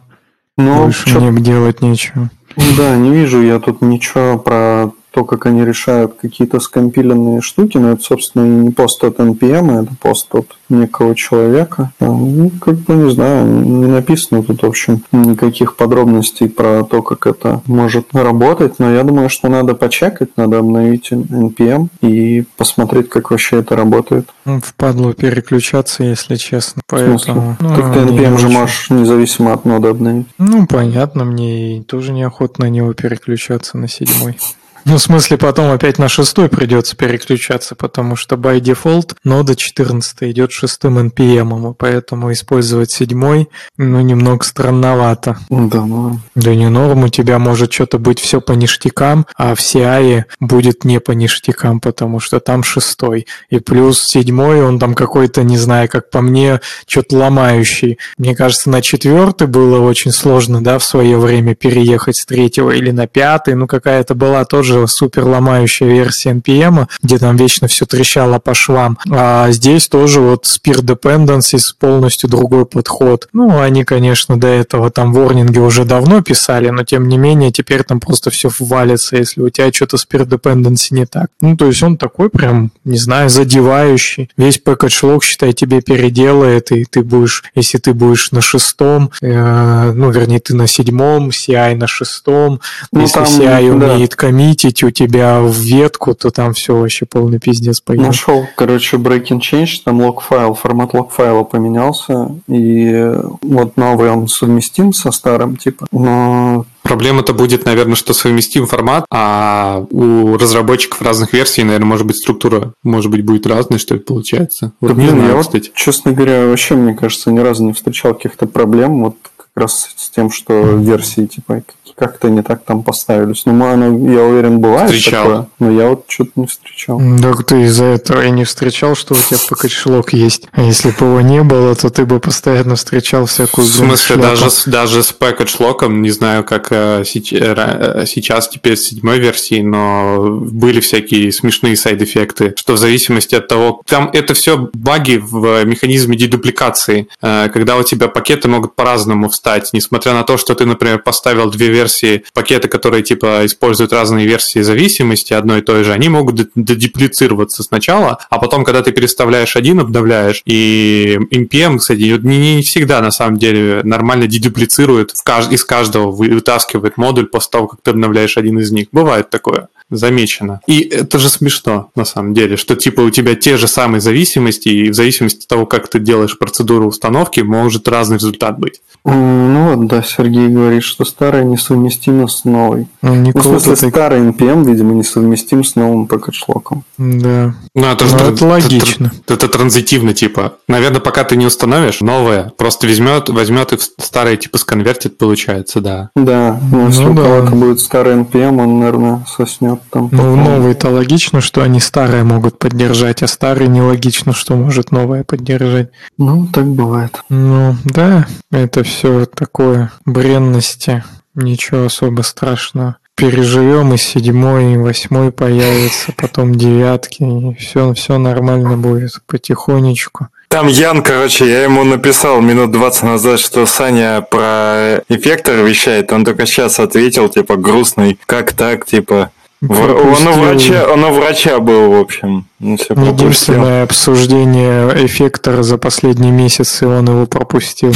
[SPEAKER 4] Ну,
[SPEAKER 2] Больше
[SPEAKER 4] чё-
[SPEAKER 2] мне делать нечего.
[SPEAKER 4] Да, не вижу я тут ничего про то, как они решают какие-то скомпиленные штуки, но это, собственно, и не пост от NPM, это пост от некого человека. А, Ну, как бы, не знаю, не написано тут, в общем, никаких подробностей про то, как это может работать, но я думаю, что надо почекать, надо обновить NPM и посмотреть, как вообще это работает.
[SPEAKER 2] Ну, Впадло переключаться, если честно.
[SPEAKER 4] В смысле?
[SPEAKER 2] Поэтому, ну,
[SPEAKER 4] так ты NPM же
[SPEAKER 2] очень.
[SPEAKER 4] можешь независимо от ноды обновить.
[SPEAKER 2] Ну, понятно, мне тоже неохота на него переключаться на седьмой. Ну, в смысле, потом опять на шестой придется переключаться, потому что by default нода 14 идет шестым NPM, и поэтому использовать седьмой, ну, немного странновато.
[SPEAKER 4] Да, ну,
[SPEAKER 2] Да не норм, у тебя может что-то быть все по ништякам, а в CI будет не по ништякам, потому что там шестой. И плюс седьмой, он там какой-то, не знаю, как по мне, что-то ломающий. Мне кажется, на четвертый было очень сложно, да, в свое время переехать с третьего или на пятый. Ну, какая-то была тоже супер ломающая версия NPM, где там вечно все трещало по швам. А здесь тоже вот Spear Dependencies полностью другой подход. Ну, они, конечно, до этого там ворнинги уже давно писали, но тем не менее теперь там просто все валится, если у тебя что-то Spear Dependency не так. Ну, то есть он такой прям, не знаю, задевающий. Весь log, считай, тебе переделает, и ты будешь, если ты будешь на шестом, э, ну, вернее, ты на седьмом, CI на шестом,
[SPEAKER 4] Ну,
[SPEAKER 2] если
[SPEAKER 4] там,
[SPEAKER 2] CI
[SPEAKER 4] да.
[SPEAKER 2] умеет коммитить у тебя в ветку, то там все вообще полный пиздец пойдет.
[SPEAKER 4] Нашел, короче, breaking change, там лог файл, формат лог файла поменялся, и вот новый он совместим со старым, типа, но
[SPEAKER 3] Проблема-то будет, наверное, что совместим формат, а у разработчиков разных версий, наверное, может быть, структура, может быть, будет разной, что это получается. Вот
[SPEAKER 4] Да,
[SPEAKER 3] не знаю,
[SPEAKER 4] я вот,
[SPEAKER 3] кстати.
[SPEAKER 4] честно говоря, вообще, мне кажется, ни разу не встречал каких-то проблем вот как раз с тем, что версии типа какие- как-то не так там поставились. Ну, оно, я уверен, бывает
[SPEAKER 3] Встречал.
[SPEAKER 4] такое, но я вот что-то не встречал.
[SPEAKER 2] Так ты из-за этого и не встречал, что у тебя пакет-шлок есть. А если бы его не было, то ты бы постоянно встречал
[SPEAKER 3] В
[SPEAKER 2] всякую
[SPEAKER 3] смысле,
[SPEAKER 2] шляпу.
[SPEAKER 3] даже, с- даже с package-локом, не знаю, как э, э, э, сейчас теперь с седьмой версии, но были всякие смешные сайд-эффекты, что в зависимости от того... Там это все баги в механизме дедупликации, э, когда у тебя пакеты могут по-разному встать, несмотря на то, что ты, например, поставил две версии пакета, которые типа используют разные версии зависимости одной и той же, они могут де- дедуплицироваться сначала, а потом, когда ты переставляешь один, обновляешь, и NPM, кстати, не, не всегда на самом деле нормально дедуплицирует, из каждого вы- вытаскивает модуль после того, как ты обновляешь один из них. Бывает такое. Замечено. И это же смешно, на самом деле, что типа у тебя те же самые зависимости, и в зависимости от того, как ты делаешь процедуру установки, может разный результат быть.
[SPEAKER 4] Ну вот, да, Сергей говорит, что старое несовместимо с новой.
[SPEAKER 2] Ну,
[SPEAKER 4] Ну, в смысле,
[SPEAKER 2] так.
[SPEAKER 4] старый NPM, видимо, несовместим с новым пакет-шлоком.
[SPEAKER 2] Да.
[SPEAKER 3] Ну, это же
[SPEAKER 2] Ну,
[SPEAKER 3] тран-
[SPEAKER 2] это логично.
[SPEAKER 3] Это, это транзитивно, типа. Наверное, пока ты не установишь, новое просто возьмет, возьмет и старое, типа, сконвертит, получается, да.
[SPEAKER 4] Да, но если
[SPEAKER 2] Ну
[SPEAKER 4] у
[SPEAKER 2] да.
[SPEAKER 4] кого-то будет старый NPM, он, наверное, соснет там.
[SPEAKER 2] Ну,
[SPEAKER 4] потом.
[SPEAKER 2] новые-то логично, что они старые могут поддержать, а старые нелогично, что может новое поддержать.
[SPEAKER 4] Ну, так бывает.
[SPEAKER 2] Ну, да, это все такое бренности, ничего особо страшного. Переживем, и седьмой, и восьмой появится, потом девятки, и все, все нормально будет потихонечку.
[SPEAKER 1] Там Ян, короче, я ему написал минут 20 назад, что Саня про эффектор вещает. Он только сейчас ответил, типа, грустный. Как так, типа... Он у врача, он у врача был, в общем.
[SPEAKER 2] Единственное обсуждение эффектора за последний месяц, и он его пропустил.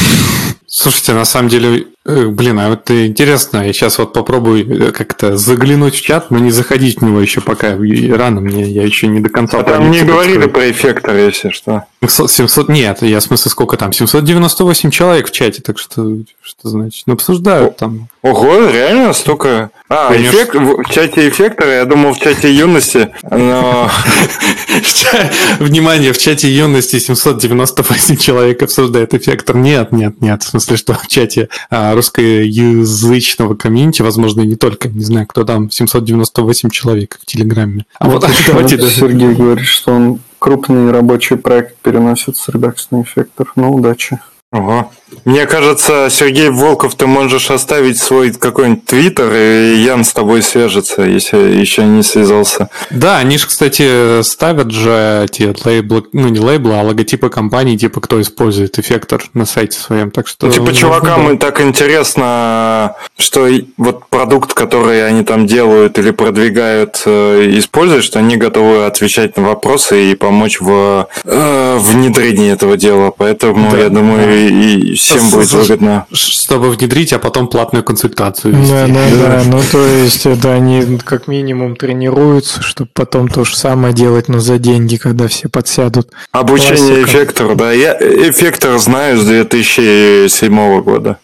[SPEAKER 3] Слушайте, на самом деле, блин, а вот э, интересно, я сейчас вот попробую э, как-то заглянуть в чат, но не заходить в него еще пока рано мне, я еще не до конца
[SPEAKER 1] А там не говорили про эффектор, если что.
[SPEAKER 3] 700, 700 нет, я в смысле сколько там, 798 человек в чате, так что, что значит, ну, обсуждают там.
[SPEAKER 1] Ого, реально столько? А,
[SPEAKER 3] Конечно.
[SPEAKER 1] эффект, в чате эффектора, я думал в чате юности, но...
[SPEAKER 3] Внимание, в чате юности 798 человек обсуждает эффектор. Нет, нет, нет. В смысле, что в чате а, русскоязычного комьюнити, возможно, и не только, не знаю, кто там, 798 человек в Телеграме. А вот давайте
[SPEAKER 4] Сергей говорит, что он крупный рабочий проект переносит с Redux на эффектор. Ну, удачи.
[SPEAKER 1] Ого. Мне кажется, Сергей Волков, ты можешь оставить свой какой-нибудь твиттер, и Ян с тобой свяжется, если еще не связался.
[SPEAKER 3] Да, они же, кстати, ставят же эти лейблы, ну не лейблы, а логотипы компаний, типа кто использует эффектор на сайте своем. Так что.
[SPEAKER 1] Ну, типа, чувакам
[SPEAKER 3] да.
[SPEAKER 1] так интересно, что вот продукт, который они там делают или продвигают, э, используют, что они готовы отвечать на вопросы и помочь в э, внедрении этого дела. Поэтому,
[SPEAKER 3] Да,
[SPEAKER 1] я думаю. И, всем будет выгодно.
[SPEAKER 3] Чтобы внедрить, а потом платную консультацию вести.
[SPEAKER 2] Да, да, да. Ну, то есть, это они как минимум тренируются, чтобы потом то же самое делать, но за деньги, когда все подсядут.
[SPEAKER 1] Обучение эффектора, да. Я эффектор знаю с 2007 года.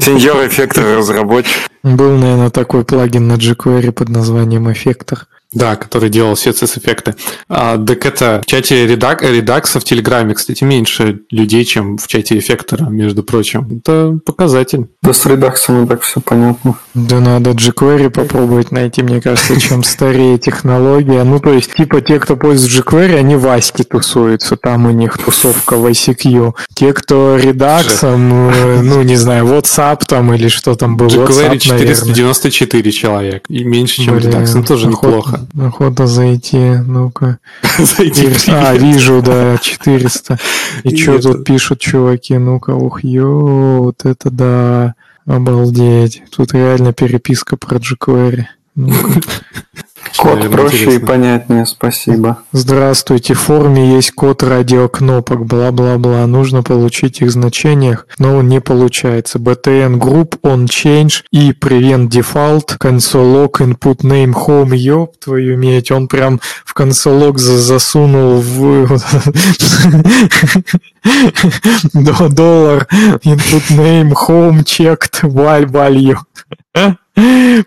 [SPEAKER 1] Сеньор эффектор разработчик.
[SPEAKER 2] Был, наверное, такой плагин на jQuery под названием «Эффектор».
[SPEAKER 3] Да, который делал все CSS-эффекты. А, так это в чате редак, редакса в Телеграме, кстати, меньше людей, чем в чате эффектора, между прочим. Это показатель.
[SPEAKER 4] Да с редаксом и так все понятно.
[SPEAKER 2] Да надо jQuery попробовать найти, мне кажется, чем старее технология. Ну, то есть, типа, те, кто пользуется jQuery, они в Аське тусуются, там у них тусовка в ICQ. Те, кто редаксом, э, ну, не знаю, WhatsApp там или что там был,
[SPEAKER 3] jQuery
[SPEAKER 2] WhatsApp, наверное.
[SPEAKER 3] 494 человек. И меньше, чем редакс. Ну, тоже неплохо.
[SPEAKER 2] Охота зайти, ну-ка.
[SPEAKER 3] Зайти
[SPEAKER 2] А, вижу, да, 400. И что тут пишут чуваки? Ну-ка, ух, ё, вот это да. Обалдеть. Тут реально переписка про jQuery.
[SPEAKER 4] Код
[SPEAKER 3] Наверное,
[SPEAKER 4] проще и
[SPEAKER 3] интересно.
[SPEAKER 4] понятнее, спасибо.
[SPEAKER 2] Здравствуйте, в форме есть код радиокнопок, бла-бла-бла. Нужно получить их значениях, но он не получается. btn group on change и prevent default console log input name home. Ёб твою медь, он прям в console log за- засунул в до- доллар input name home checked while value.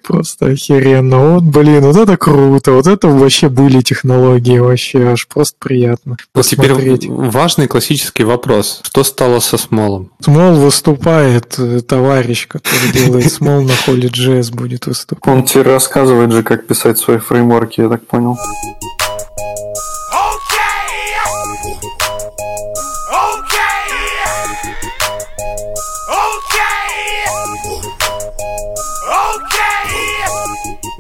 [SPEAKER 2] Просто охеренно. Вот, блин, вот это круто. Вот это вообще были технологии вообще. Аж просто приятно
[SPEAKER 3] Вот теперь важный классический вопрос. Что стало со Смолом?
[SPEAKER 2] Смол выступает, э, товарищ, который делает Смол на холле JS будет выступать.
[SPEAKER 4] Он тебе рассказывает же, как писать свои фреймворки, я так понял.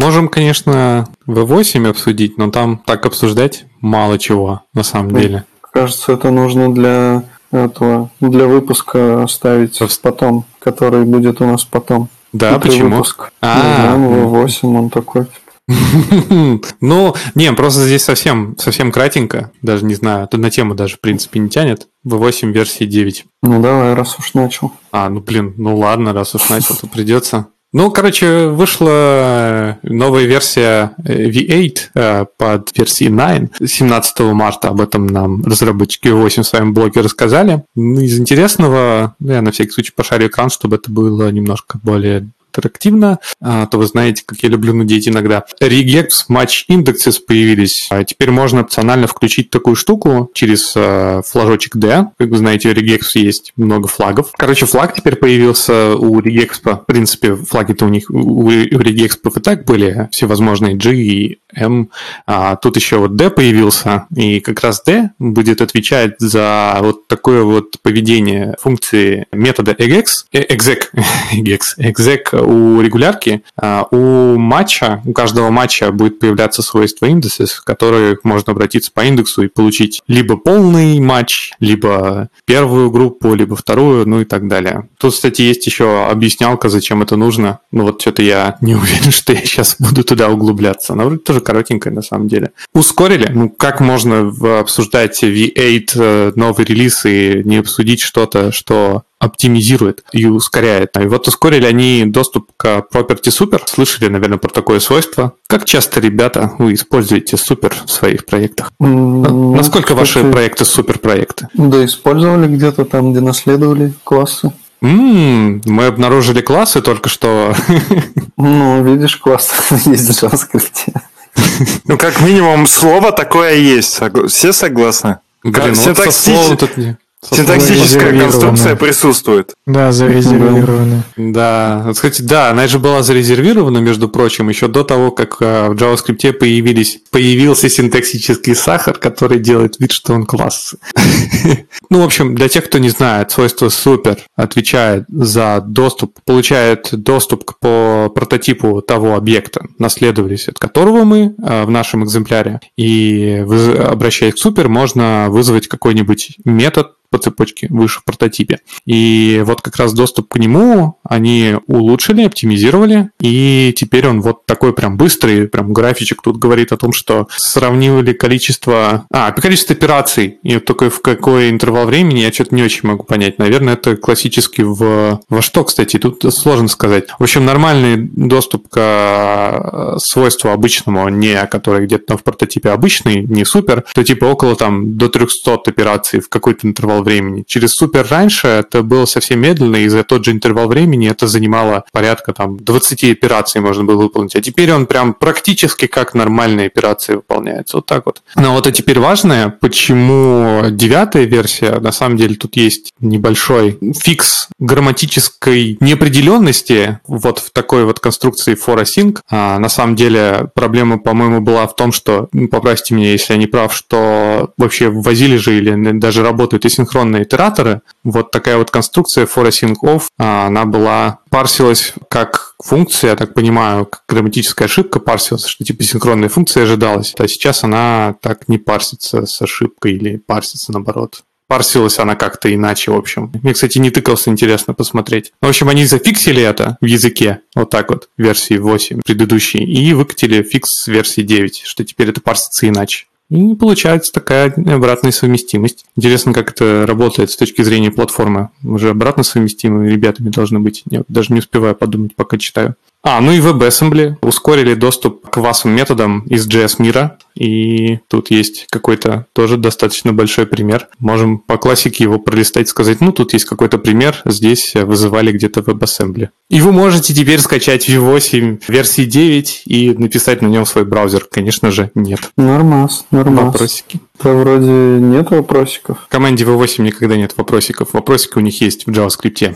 [SPEAKER 3] Можем, конечно, V8 обсудить, но там так обсуждать мало чего, на самом
[SPEAKER 4] Да.
[SPEAKER 3] деле.
[SPEAKER 4] Кажется, это нужно для этого, для выпуска оставить потом, который будет у нас потом.
[SPEAKER 3] Да,
[SPEAKER 4] Хитрый
[SPEAKER 3] почему?
[SPEAKER 4] выпуск.
[SPEAKER 3] А,
[SPEAKER 4] Не знаю, V8 он такой.
[SPEAKER 3] Ну, не, просто здесь совсем, совсем кратенько, даже не знаю, тут на тему даже, в принципе, не тянет. V8 версии 9.
[SPEAKER 4] Ну давай, раз уж начал.
[SPEAKER 3] А, ну блин, ну ладно, раз уж начал, то придется. Ну, короче, вышла новая версия э, V8 э, под версией 9 17 марта. Об этом нам разработчики V8 в своем блоге рассказали. Ну, Из интересного, я на всякий случай пошарю экран, чтобы это было немножко более интерактивно, а, то вы знаете, как я люблю нудеть иногда. Regex Match Indexes появились. А теперь можно опционально включить такую штуку через э, флажочек D. Как вы знаете, у Regex есть много флагов. Короче, флаг теперь появился у Regex. В принципе, флаги-то у них, у, Regex и так были всевозможные G и M. А тут еще вот D появился, и как раз D будет отвечать за вот такое вот поведение функции метода э, exec, exec, exec у регулярки. А у матча, у каждого матча будет появляться свойство индексов, в которые можно обратиться по индексу и получить либо полный матч, либо первую группу, либо вторую, ну и так далее. Тут, кстати, есть еще объяснялка, зачем это нужно. Ну вот что-то я не уверен, что я сейчас буду туда углубляться. Она вроде тоже коротенькая на самом деле. Ускорили? Ну как можно обсуждать V8 э, новый релиз и не обсудить что-то, что оптимизирует и ускоряет. И вот ускорили они доступ к Property Super. Слышали, наверное, про такое свойство. Как часто, ребята, вы используете супер в своих проектах?
[SPEAKER 4] М,
[SPEAKER 3] Насколько ваши проекты супер-проекты?
[SPEAKER 4] Да, использовали где-то там, где наследовали классы.
[SPEAKER 3] М, мы обнаружили классы только что.
[SPEAKER 4] Ну, видишь, класс есть в JavaScript.
[SPEAKER 1] Ну, как минимум, слово такое есть. Все согласны?
[SPEAKER 3] Блин, вот со
[SPEAKER 1] Синтаксич-
[SPEAKER 3] словом тут не-
[SPEAKER 1] Синтаксическая конструкция присутствует.
[SPEAKER 2] Да, зарезервированы.
[SPEAKER 3] Да, вот, кстати, да, она же была зарезервирована, между прочим, еще до того, как э, в JavaScript появились, появился синтаксический сахар, который делает вид, что он класс. Ну, в общем, для тех, кто не знает, свойство супер отвечает за доступ, получает доступ к по прототипу того объекта, наследовались от которого мы э, в нашем экземпляре. И обращаясь к супер, можно вызвать какой-нибудь метод, по цепочке выше в прототипе. И вот как раз доступ к нему они улучшили, оптимизировали, и теперь он вот такой прям быстрый, прям графичек тут говорит о том, что сравнивали количество... А, количество операций, и вот только в какой интервал времени, я что-то не очень могу понять. Наверное, это классически в... Во что, кстати, тут сложно сказать. В общем, нормальный доступ к э, свойству обычному, не который где-то в прототипе обычный, не супер, то типа около там до 300 операций в какой-то интервал времени. Через супер раньше это было совсем медленно, и за тот же интервал времени это занимало порядка там 20 операций можно было выполнить. А теперь он прям практически как нормальные операции выполняется. Вот так вот. Но вот а теперь важное, почему девятая версия, на самом деле тут есть небольшой фикс грамматической неопределенности вот в такой вот конструкции for async. А, на самом деле проблема, по-моему, была в том, что, ну, поправьте меня, если я не прав, что вообще ввозили же или даже работают асинхронные итераторы. Вот такая вот конструкция for async off, а, она была парсилась как функция, я так понимаю, как грамматическая ошибка парсилась, что типа синхронная функция ожидалась. А сейчас она так не парсится с ошибкой или парсится наоборот. Парсилась она как-то иначе, в общем. Мне, кстати, не тыкался, интересно посмотреть. В общем, они зафиксили это в языке, вот так вот, версии 8 предыдущей, и выкатили фикс версии 9, что теперь это парсится иначе. И получается такая обратная совместимость. Интересно, как это работает с точки зрения платформы. Уже обратно совместимыми ребятами должны быть. Я даже не успеваю подумать, пока читаю. А, ну и WebAssembly ускорили доступ к вашим методам из JS мира. И тут есть какой-то тоже достаточно большой пример. Можем по классике его пролистать и сказать, ну, тут есть какой-то пример, здесь вызывали где-то WebAssembly. И вы можете теперь скачать V8 версии 9 и написать на нем свой браузер. Конечно же, нет.
[SPEAKER 4] Нормас, нормас.
[SPEAKER 3] Вопросики.
[SPEAKER 4] Да вроде нет вопросиков.
[SPEAKER 3] В команде V8 никогда нет вопросиков. Вопросики у них есть в JavaScript.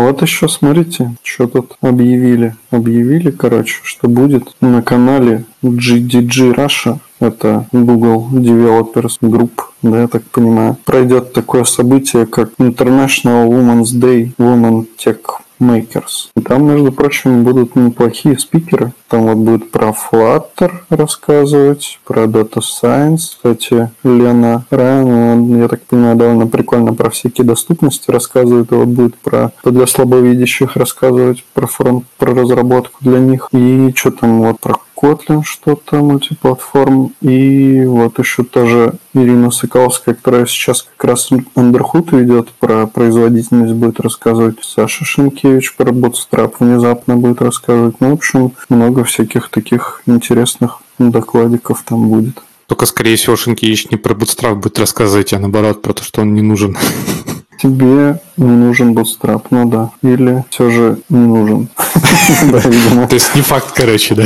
[SPEAKER 4] Вот еще смотрите, что тут объявили. Объявили, короче, что будет на канале GDG Russia, это Google Developers Group, да, я так понимаю, пройдет такое событие, как International Women's Day Women Tech Makers. Там, между прочим, будут неплохие спикеры. Там вот будет про Flutter рассказывать, про Data Science. Кстати, Лена Райан, я так понимаю, довольно прикольно про всякие доступности рассказывает. И вот будет про для слабовидящих рассказывать, про фронт, про разработку для них. И что там вот про Kotlin что-то, мультиплатформ. И вот еще тоже Ирина Соколовская, которая сейчас как раз Underhood ведет, про производительность будет рассказывать. Саша Шенкевич про Bootstrap внезапно будет рассказывать. Ну, в общем, много всяких таких интересных докладиков там будет.
[SPEAKER 3] Только, скорее всего, Шенкевич не про Bootstrap будет рассказывать, а наоборот про то, что он не нужен.
[SPEAKER 4] тебе не нужен Bootstrap, ну да. Или все же не нужен.
[SPEAKER 3] То есть не факт, короче, да?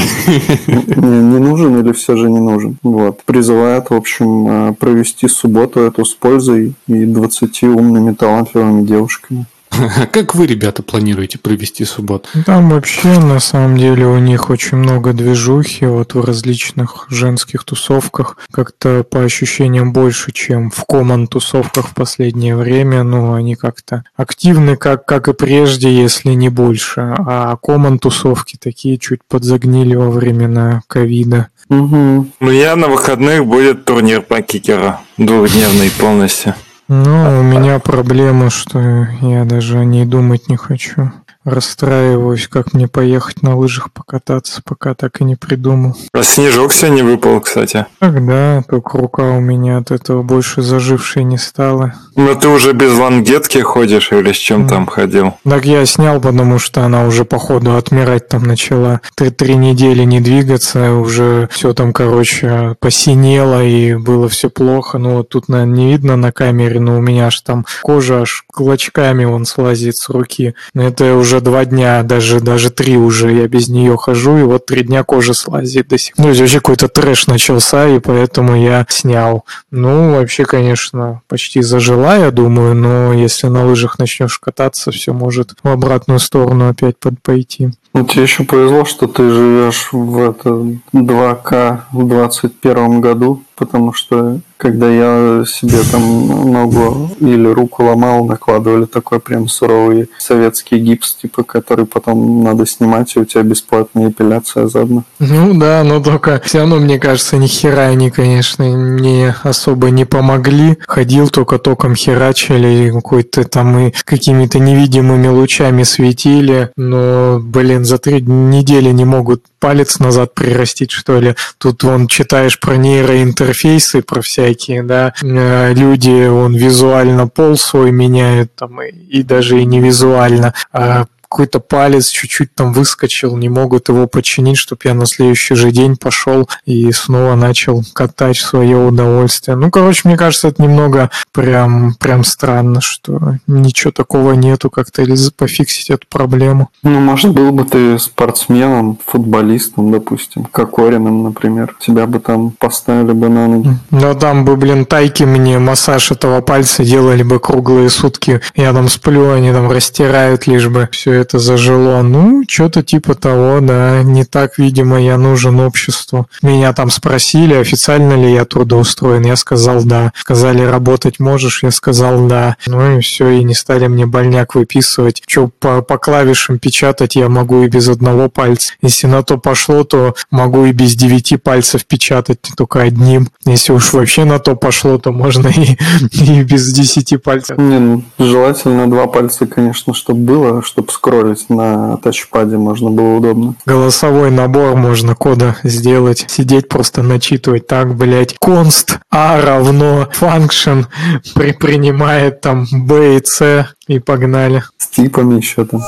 [SPEAKER 4] Не нужен или все же не нужен. Вот. Призывает, в общем, э, провести субботу эту с пользой и 20 умными, талантливыми девушками.
[SPEAKER 3] Как вы, ребята, планируете провести субботу?
[SPEAKER 2] Там вообще, на самом деле, у них очень много движухи вот в различных женских тусовках. Как-то по ощущениям больше, чем в коман тусовках в последнее время. Ну, они как-то активны, как, как и прежде, если не больше. А коман тусовки такие чуть подзагнили во времена ковида.
[SPEAKER 4] Угу.
[SPEAKER 1] У меня на выходных будет турнир по кикеру. Двухдневный полностью.
[SPEAKER 2] Ну, у меня проблема, что я даже о ней думать не хочу расстраиваюсь, как мне поехать на лыжах покататься, пока так и не придумал.
[SPEAKER 1] А снежок сегодня выпал, кстати.
[SPEAKER 2] Ах да, только рука у меня от этого больше зажившей не стала.
[SPEAKER 1] Но ты уже без лангетки ходишь или с чем там ходил?
[SPEAKER 2] Так я снял, потому что она уже походу отмирать там начала. Ты три недели не двигаться, уже все там, короче, посинело и было все плохо. Ну вот тут, наверное, не видно на камере, но у меня аж там кожа аж клочками вон слазит с руки. Это уже уже два дня, даже, даже три уже я без нее хожу, и вот три дня кожа слазит до сих пор. Ну, вообще какой-то трэш начался, и поэтому я снял. Ну, вообще, конечно, почти зажила, я думаю, но если на лыжах начнешь кататься, все может в обратную сторону опять под пойти.
[SPEAKER 4] Ну, тебе еще повезло, что ты живешь в это 2К в 21 году, потому что когда я себе там ногу или руку ломал, накладывали такой прям суровый советский гипс, типа, который потом надо снимать, и у тебя бесплатная эпиляция заодно.
[SPEAKER 2] Ну да, но только все равно, мне кажется, ни хера они, конечно, мне особо не помогли. Ходил только током херачили, какой-то там и какими-то невидимыми лучами светили, но, блин, за три недели не могут палец назад прирастить, что ли. Тут вон читаешь про нейроинтерфейсы, про всякие, да, э, люди, он визуально пол свой меняют, там, и, и даже и не визуально, а какой-то палец чуть-чуть там выскочил, не могут его починить, чтобы я на следующий же день пошел и снова начал катать в свое удовольствие. Ну, короче, мне кажется, это немного прям, прям странно, что ничего такого нету, как-то или пофиксить эту проблему.
[SPEAKER 4] Ну, может, был бы ты спортсменом, футболистом, допустим, Кокориным, например. Тебя бы там поставили бы на ноги.
[SPEAKER 2] Да там бы, блин, тайки мне массаж этого пальца делали бы круглые сутки. Я там сплю, они там растирают, лишь бы все это зажило. Ну, что-то типа того, да. Не так, видимо, я нужен обществу. Меня там спросили, официально ли я трудоустроен. Я сказал да. Сказали, работать можешь? Я сказал да. Ну и все, и не стали мне больняк выписывать. Что по, по клавишам печатать я могу и без одного пальца. Если на то пошло, то могу и без девяти пальцев печатать только одним. Если уж вообще на то пошло, то можно и, и без десяти пальцев.
[SPEAKER 4] Не, ну, желательно два пальца, конечно, чтобы было, чтобы скроллить на тачпаде можно было удобно.
[SPEAKER 2] Голосовой набор можно кода сделать. Сидеть просто начитывать. Так, блядь, const a равно function при, принимает там b и c и погнали.
[SPEAKER 4] С типами еще там.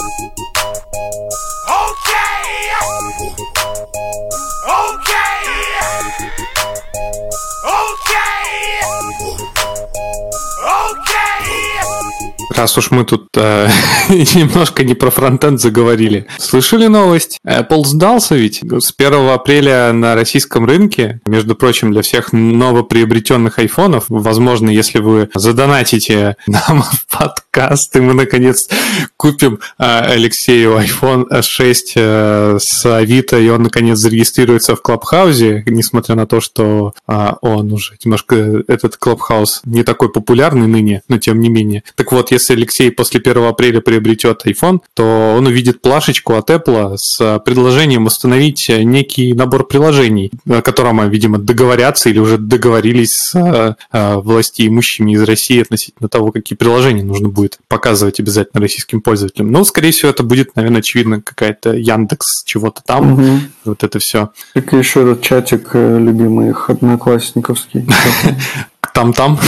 [SPEAKER 3] Раз уж мы тут э, немножко не про фронтенд заговорили. Слышали новость? Apple сдался ведь с 1 апреля на российском рынке. Между прочим, для всех новоприобретенных айфонов, возможно, если вы задонатите нам в подкаст, и мы, наконец, купим э, Алексею iPhone 6 э, с Авито, и он, наконец, зарегистрируется в Клабхаузе, несмотря на то, что э, он уже немножко, этот Клабхаус не такой популярный ныне, но тем не менее. Так вот, если Алексей после 1 апреля приобретет iPhone, то он увидит плашечку от Apple с предложением установить некий набор приложений, о котором, видимо, договорятся или уже договорились с э, властимущими из России относительно того, какие приложения нужно будет показывать обязательно российским пользователям. Но, скорее всего, это будет, наверное, очевидно, какая-то Яндекс чего-то там.
[SPEAKER 4] Угу.
[SPEAKER 3] Вот это все.
[SPEAKER 4] Так еще этот чатик э, любимый их одноклассниковский.
[SPEAKER 3] Там-там.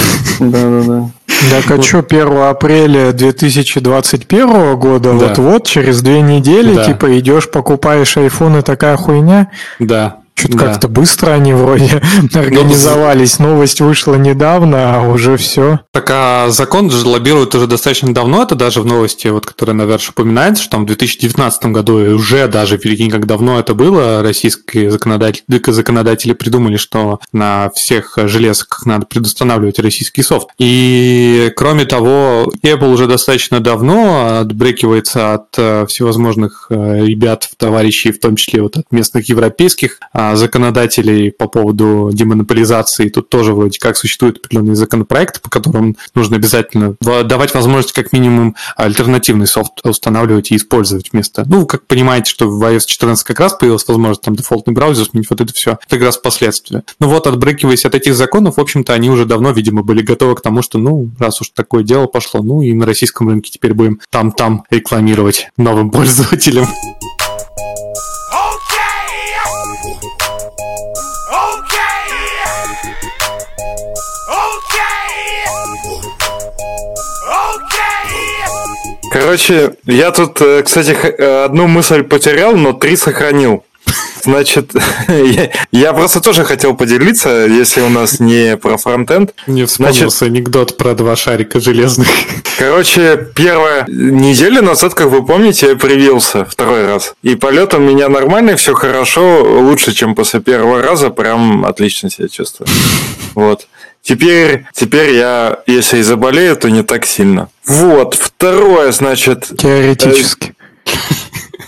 [SPEAKER 4] Да-да-да.
[SPEAKER 2] Так а что, 1 апреля 2021 года,
[SPEAKER 3] Да.
[SPEAKER 2] вот-вот, через две недели,
[SPEAKER 3] Да.
[SPEAKER 2] типа, идешь, покупаешь iPhone и такая хуйня?
[SPEAKER 3] Да.
[SPEAKER 2] Что-то
[SPEAKER 3] Да.
[SPEAKER 2] как-то быстро они вроде организовались. Новость вышла недавно, а уже все.
[SPEAKER 3] Так а закон же лоббирует уже достаточно давно, это даже в новости, вот, которая на Верш упоминается, что там в 2019 году и уже даже, прикинь, как давно это было, российские законодатели, законодатели придумали, что на всех железках надо предустанавливать российский софт. И кроме того, Apple уже достаточно давно отбрекивается от э, всевозможных э, ребят, товарищей, в том числе вот от местных европейских законодателей по поводу демонополизации. Тут тоже вроде как существуют определенные законопроекты, по которым нужно обязательно давать возможность как минимум альтернативный софт устанавливать и использовать вместо... Ну, как понимаете, что в iOS 14 как раз появилась возможность там дефолтный браузер сменить, вот это все. Это как раз последствия. Ну вот, отбрыкиваясь от этих законов, в общем-то, они уже давно, видимо, были готовы к тому, что, ну, раз уж такое дело пошло, ну и на российском рынке теперь будем там-там рекламировать новым пользователям.
[SPEAKER 1] Короче, я тут, э, кстати, э, одну мысль потерял, но три сохранил. Значит, я, я просто тоже хотел поделиться, если у нас не про фронтенд.
[SPEAKER 3] Мне вспомнился анекдот про два шарика железных.
[SPEAKER 1] Короче, первая неделя назад, как вы помните, я привился второй раз. И полет у меня нормальный, все хорошо, лучше, чем после первого раза, прям отлично себя чувствую. Вот. Теперь, теперь я, если и заболею, то не так сильно. Вот, второе, значит,
[SPEAKER 2] Теоретически.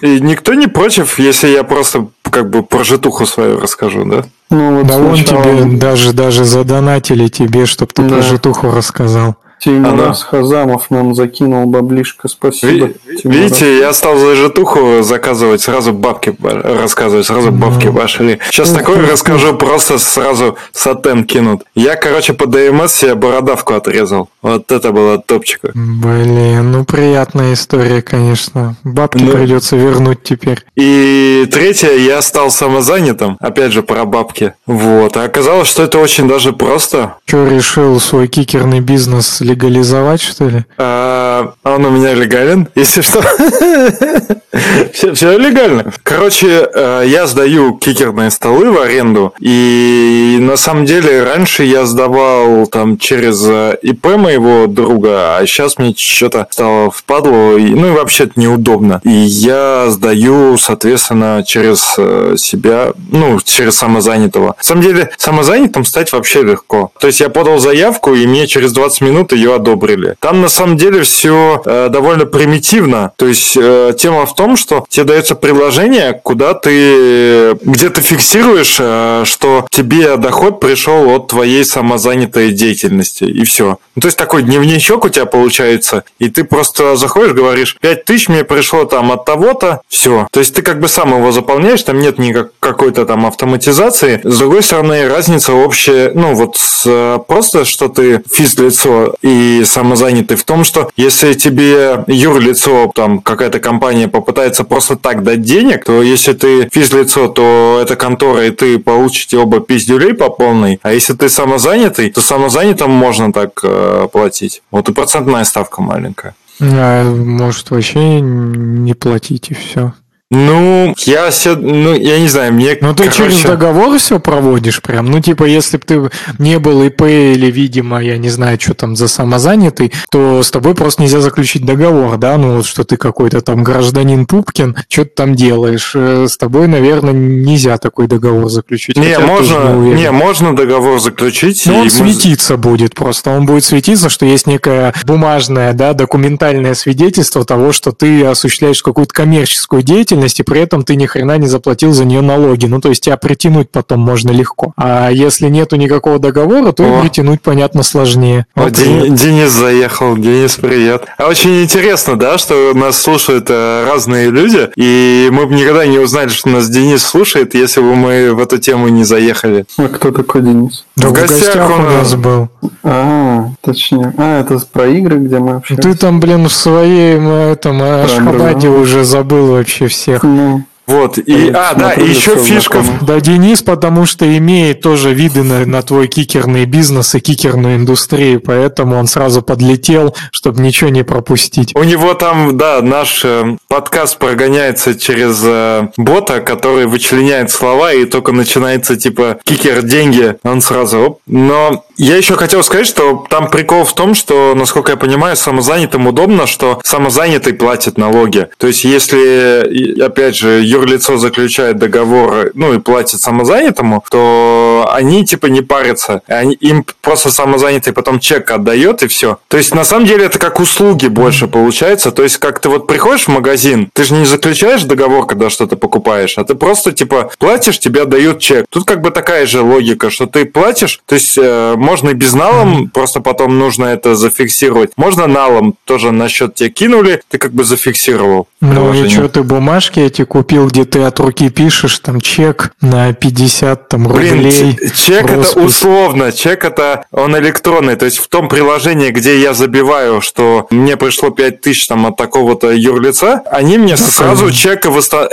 [SPEAKER 1] и никто не против, если я просто как бы про житуху свою расскажу, да?
[SPEAKER 4] Ну, вот
[SPEAKER 2] Да
[SPEAKER 4] сначала
[SPEAKER 2] тебе даже, даже задонатили тебе, чтобы ты
[SPEAKER 4] Да.
[SPEAKER 2] про житуху рассказал.
[SPEAKER 4] Тимурас Хазамов нам закинул баблишко. Спасибо,
[SPEAKER 1] Ви-
[SPEAKER 4] Тимурас.
[SPEAKER 1] Видите, я стал за житуху заказывать, сразу бабки ба- рассказывать, сразу бабки башили. Сейчас такое расскажу, просто сразу сатен кинут. Я, короче, по ДМС себе бородавку отрезал. Вот это было топчика.
[SPEAKER 2] Блин, ну приятная история, конечно. Бабки
[SPEAKER 1] Ну.
[SPEAKER 2] придется вернуть теперь.
[SPEAKER 1] И третье, я стал самозанятым. Опять же, про бабки. Вот. А оказалось, что это очень даже просто.
[SPEAKER 2] Что, решил свой кикерный бизнес легализовать, что ли?
[SPEAKER 1] А, он у меня легален, если что. все, все легально. Короче, э, я сдаю кикерные столы в аренду. И на самом деле раньше я сдавал там через э, ИП моего друга, а сейчас мне что-то стало впадло. Ну и вообще это неудобно. И я сдаю, соответственно, через э, себя, ну, через самозанятого. На самом деле, самозанятым стать вообще легко. То есть я подал заявку, и мне через 20 минут ее одобрили. Там на самом деле все довольно примитивно. То есть э, тема в том, что тебе дается приложение, куда ты, где ты фиксируешь, э, что тебе доход пришел от твоей самозанятой деятельности, и все. Ну, то есть такой дневничок у тебя получается, и ты просто заходишь, говоришь, 5 тысяч мне пришло там от того-то, все. То есть ты как бы сам его заполняешь, там нет никак какой-то там автоматизации. С другой стороны, разница общая, ну вот с, э, просто, что ты физлицо, и и самозанятый в том, что если тебе юрлицо, там какая-то компания попытается просто так дать денег, то если ты физлицо, то это контора, и ты получите оба пиздюлей по полной, а если ты самозанятый, то самозанятым можно так э, платить. Вот и процентная ставка маленькая.
[SPEAKER 2] А, может, вообще не платить и все.
[SPEAKER 1] Ну, я все, ну, я не знаю, мне,
[SPEAKER 2] Ну, ты
[SPEAKER 1] короче,
[SPEAKER 2] через договор все проводишь прям? Ну, типа, если бы ты не был ИП или, видимо, я не знаю, что там за самозанятый, то с тобой просто нельзя заключить договор, да? Ну, вот что ты какой-то там гражданин Пупкин, что ты там делаешь. Э, С тобой, наверное, нельзя такой договор заключить.
[SPEAKER 1] Не, можно,
[SPEAKER 2] уверен.
[SPEAKER 1] не, можно договор заключить.
[SPEAKER 2] Ну,
[SPEAKER 1] и
[SPEAKER 2] он
[SPEAKER 1] мы-
[SPEAKER 2] светиться будет просто. Он будет светиться, что есть некое бумажное, да, документальное свидетельство того, что ты осуществляешь какую-то коммерческую деятельность, и при этом ты ни хрена не заплатил за нее налоги. Ну, то есть тебя притянуть потом можно легко. А если нету никакого договора, то
[SPEAKER 1] О.
[SPEAKER 2] и притянуть, понятно, сложнее.
[SPEAKER 1] О,
[SPEAKER 2] Вот привет.
[SPEAKER 1] Денис заехал. Денис, привет. А очень интересно, да, что нас слушают э, разные люди, и мы бы никогда не узнали, что нас Денис слушает, если бы мы в эту тему не заехали.
[SPEAKER 4] А кто такой Денис?
[SPEAKER 2] Да
[SPEAKER 1] в
[SPEAKER 2] в
[SPEAKER 1] гостях
[SPEAKER 2] гостях
[SPEAKER 1] он,
[SPEAKER 2] у нас был.
[SPEAKER 4] А, точнее. А, это про игры, где мы общаемся.
[SPEAKER 2] Ты там, блин, в своем этом Ашхабаде
[SPEAKER 4] образование.
[SPEAKER 2] уже забыл вообще всех.
[SPEAKER 4] Ну,
[SPEAKER 1] Вот, и, а, да, и еще фишка, в-.
[SPEAKER 2] Да, Денис, потому что имеет тоже виды на, на твой кикерный бизнес и кикерную индустрию, поэтому он сразу подлетел, чтобы ничего не пропустить.
[SPEAKER 1] У него там, да, наш э, подкаст прогоняется через э, бота, который вычленяет слова, и только начинается типа кикер деньги, он сразу оп. Но я еще хотел сказать, что там прикол в том, что, насколько я понимаю, самозанятым удобно, что самозанятый платит налоги. То есть, если, опять же, юрлицо заключает договор, ну и платит самозанятому, то они типа не парятся. Они, им просто самозанятый потом чек отдает и все. То есть, на самом деле, это как услуги больше получается. То есть, как ты вот приходишь в магазин, ты же не заключаешь договор, когда что-то покупаешь, а ты просто типа платишь, тебе отдают чек. Тут как бы такая же логика, что ты платишь, то есть э, можно и без налом, просто потом нужно это зафиксировать. Можно налом, тоже на счет тебе кинули, ты как бы зафиксировал.
[SPEAKER 2] Ну и что ты бумажки эти купил, где ты от руки пишешь, там чек на 50 там,
[SPEAKER 1] Блин,
[SPEAKER 2] рублей.
[SPEAKER 1] чек это условно, чек это он электронный, то есть в том приложении, где я забиваю, что мне пришло 5000 там от такого-то юрлица, они мне сразу
[SPEAKER 2] понятно.
[SPEAKER 1] чек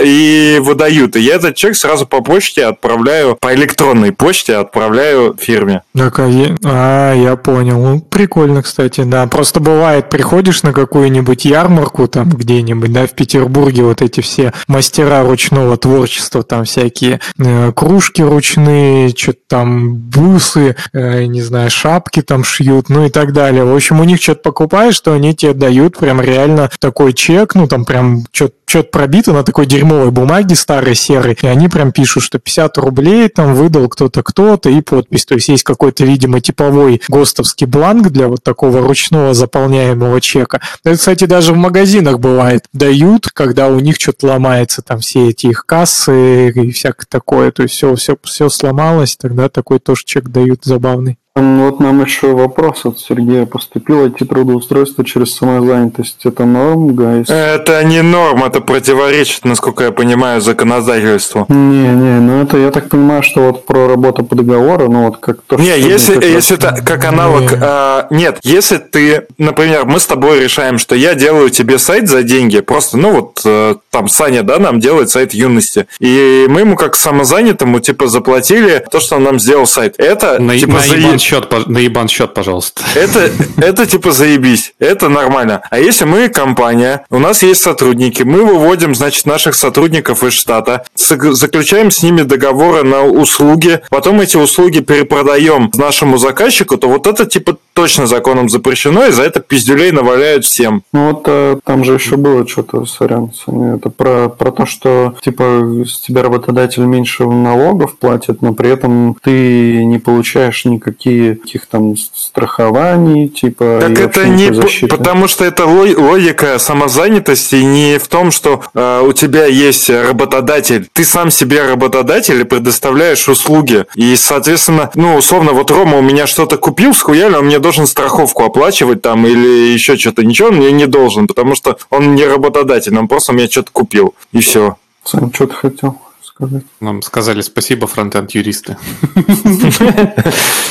[SPEAKER 1] и выдают, и я этот чек сразу по почте отправляю, по электронной почте отправляю фирме.
[SPEAKER 2] Так, а, я, а, я понял. Ну, прикольно, кстати, да. Просто бывает, приходишь на какую-нибудь ярмарку там где-нибудь, да, в Петербурге вот эти все мастера ручного творчества, там всякие э, кружки ручные, что-то там бусы, э, не знаю, шапки там шьют, ну и так далее. В общем, у них что-то покупаешь, что они тебе дают прям реально такой чек, ну там прям что-то пробито на такой дерьмовой бумаге старой серой, и они прям пишут, что 50 рублей там выдал кто-то кто-то и подпись. То есть есть какой-то, видимо, типовой ГОСТовский бланк для вот такого ручного заполняемого чека. Это, кстати, даже в магазинах бывает. Дают, когда у них что-то ломается, там все эти их кассы и всякое такое. То есть все, все, все сломалось, тогда такой тоже чек дают забавный.
[SPEAKER 4] Вот нам еще вопрос от Сергея поступил. IT трудоустройство через самозанятость. Это норм, гайс?
[SPEAKER 1] Это не норм, это противоречит, насколько я понимаю, законодательству.
[SPEAKER 4] Не, не, ну это я так понимаю, что вот про работу по договору, ну вот как то,
[SPEAKER 1] Не,
[SPEAKER 4] что
[SPEAKER 1] если,
[SPEAKER 4] как раз-
[SPEAKER 1] если это как аналог...
[SPEAKER 2] Не.
[SPEAKER 1] а, нет, если ты, например, мы с тобой решаем, что я делаю тебе сайт за деньги, просто, ну вот, э, там Саня, да, нам делает сайт юности, и мы ему как самозанятому, типа, заплатили то, что он нам сделал сайт. Это,
[SPEAKER 3] На,
[SPEAKER 1] типа,
[SPEAKER 3] на счет, на ебан счет, пожалуйста.
[SPEAKER 1] это, это типа заебись, это нормально. А если мы компания, у нас есть сотрудники, мы выводим, значит, наших сотрудников из штата, заключаем с ними договоры на услуги, потом эти услуги перепродаем нашему заказчику, то вот это типа точно законом запрещено, и за это пиздюлей наваляют всем.
[SPEAKER 4] Ну вот э, там же еще было что-то, сорян, Саня, это про, про то, что типа с тебя работодатель меньше налогов платит, но при этом ты не получаешь никакие каких там страхований, типа
[SPEAKER 1] Так это не
[SPEAKER 4] защиты.
[SPEAKER 1] потому что это ло- логика самозанятости не в том, что э, у тебя есть работодатель. Ты сам себе работодатель и предоставляешь услуги. И, соответственно, ну, условно, вот Рома у меня что-то купил, схуяли, он мне должен страховку оплачивать там или еще что-то. Ничего он мне не должен, потому что он не работодатель, он просто меня что-то купил. И все.
[SPEAKER 4] Сань, что ты хотел сказать.
[SPEAKER 3] Нам сказали спасибо, фронтенд юристы.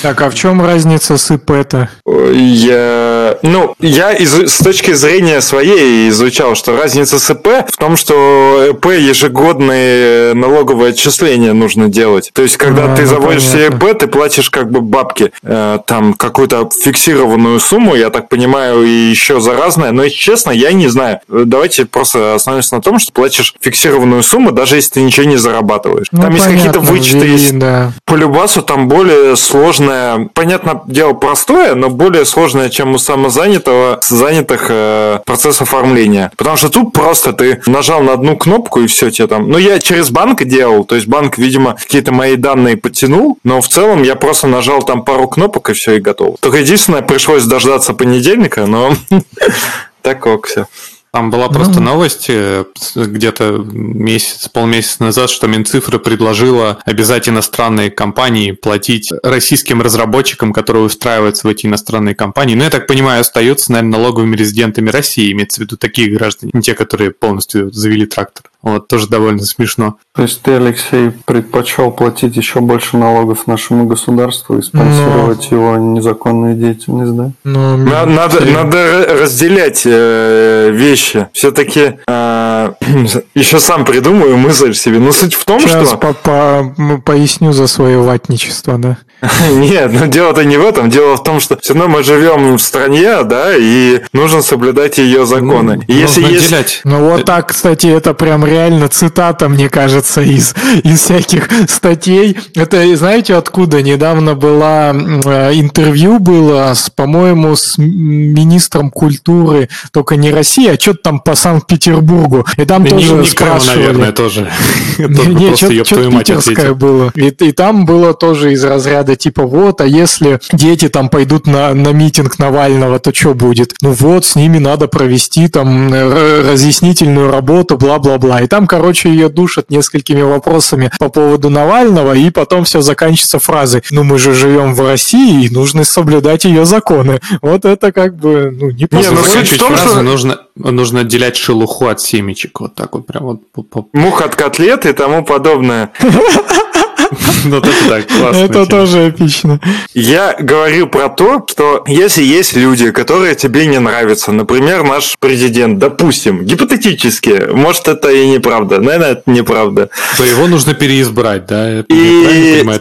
[SPEAKER 2] Так, а в чем разница с ИП-то?
[SPEAKER 1] Я, ну, я из, с точки зрения своей изучал, что разница с ИП в том, что ИП ежегодные налоговые отчисления нужно делать. То есть, когда
[SPEAKER 2] А,
[SPEAKER 1] ты
[SPEAKER 2] ну,
[SPEAKER 1] заводишь себе. ИП, ты платишь как бы бабки, э, там какую-то фиксированную сумму, я так понимаю, и еще за разное. Но, если честно, я не знаю. Давайте просто остановимся на том, что платишь фиксированную сумму, даже если ты ничего не зарабатываешь.
[SPEAKER 2] Ну,
[SPEAKER 1] там есть какие-то
[SPEAKER 2] понятно,
[SPEAKER 1] вычеты, есть
[SPEAKER 2] Да.
[SPEAKER 1] по Любасу там более сложное, понятно, дело простое, но более сложное, чем у самозанятого, занятых э, процесс оформления. Потому что тут просто ты нажал на одну кнопку и все тебе там. Ну, я через банк делал, то есть банк, видимо, какие-то мои данные подтянул, но в целом я просто нажал там пару кнопок и все, и готово. Только единственное, пришлось дождаться понедельника, но так ок все.
[SPEAKER 3] Там была просто новость э, где-то месяц, полмесяца назад, что Минцифра предложила обязать иностранные компании платить российским разработчикам, которые устраиваются в эти иностранные компании. Ну, я так понимаю, остаются, наверное, налоговыми резидентами России, имеется в виду такие граждане, не те, которые полностью завели трактор. Вот, тоже довольно смешно.
[SPEAKER 4] То есть ты, Алексей, предпочел платить еще больше налогов нашему государству и спонсировать его незаконную деятельность, да?
[SPEAKER 2] Ну,
[SPEAKER 1] На- Надо, надо ра- разделять э, вещи. Все-таки еще сам придумаю мысль себе. Но суть в том,
[SPEAKER 2] Сейчас
[SPEAKER 1] что...
[SPEAKER 2] по- по- поясню за свое ватничество, да.
[SPEAKER 1] Нет, но дело-то не в этом. Дело в том, что все равно мы живем в стране, да, и нужно соблюдать ее законы. И если
[SPEAKER 3] Нужно
[SPEAKER 1] есть...
[SPEAKER 2] Ну вот так, кстати, это прям реально цитата, мне кажется, из, из всяких статей. Это, знаете, откуда? Недавно была э, интервью было, с, по-моему, с министром культуры, только не России, а что-то там по Санкт-Петербургу. И там
[SPEAKER 3] И
[SPEAKER 2] тоже
[SPEAKER 3] не,
[SPEAKER 2] спрашивали.
[SPEAKER 3] наверное, тоже.
[SPEAKER 2] Не, что-то питерское было. И, там было тоже из разряда типа вот, а если дети там пойдут на, на митинг Навального, то что будет? Ну вот, с ними надо провести там э, разъяснительную работу, бла-бла-бла. И там, короче, ее душат несколькими вопросами по поводу Навального, и потом все заканчивается фразой «Ну мы же живем в России, и нужно соблюдать ее законы». Вот это как бы, ну, не
[SPEAKER 1] Не, ну, суть в том,
[SPEAKER 3] фразу
[SPEAKER 1] что-
[SPEAKER 3] нужно, нужно отделять шелуху от семечек. Вот так вот прям вот.
[SPEAKER 1] Мух от котлет и тому подобное.
[SPEAKER 3] Вот это так, классно.
[SPEAKER 2] Это тоже эпично.
[SPEAKER 1] Я говорю про то, что если есть люди, которые тебе не нравятся, например, наш президент, допустим, гипотетически, может это и неправда, наверное, это неправда,
[SPEAKER 3] То его нужно переизбрать, да?
[SPEAKER 1] И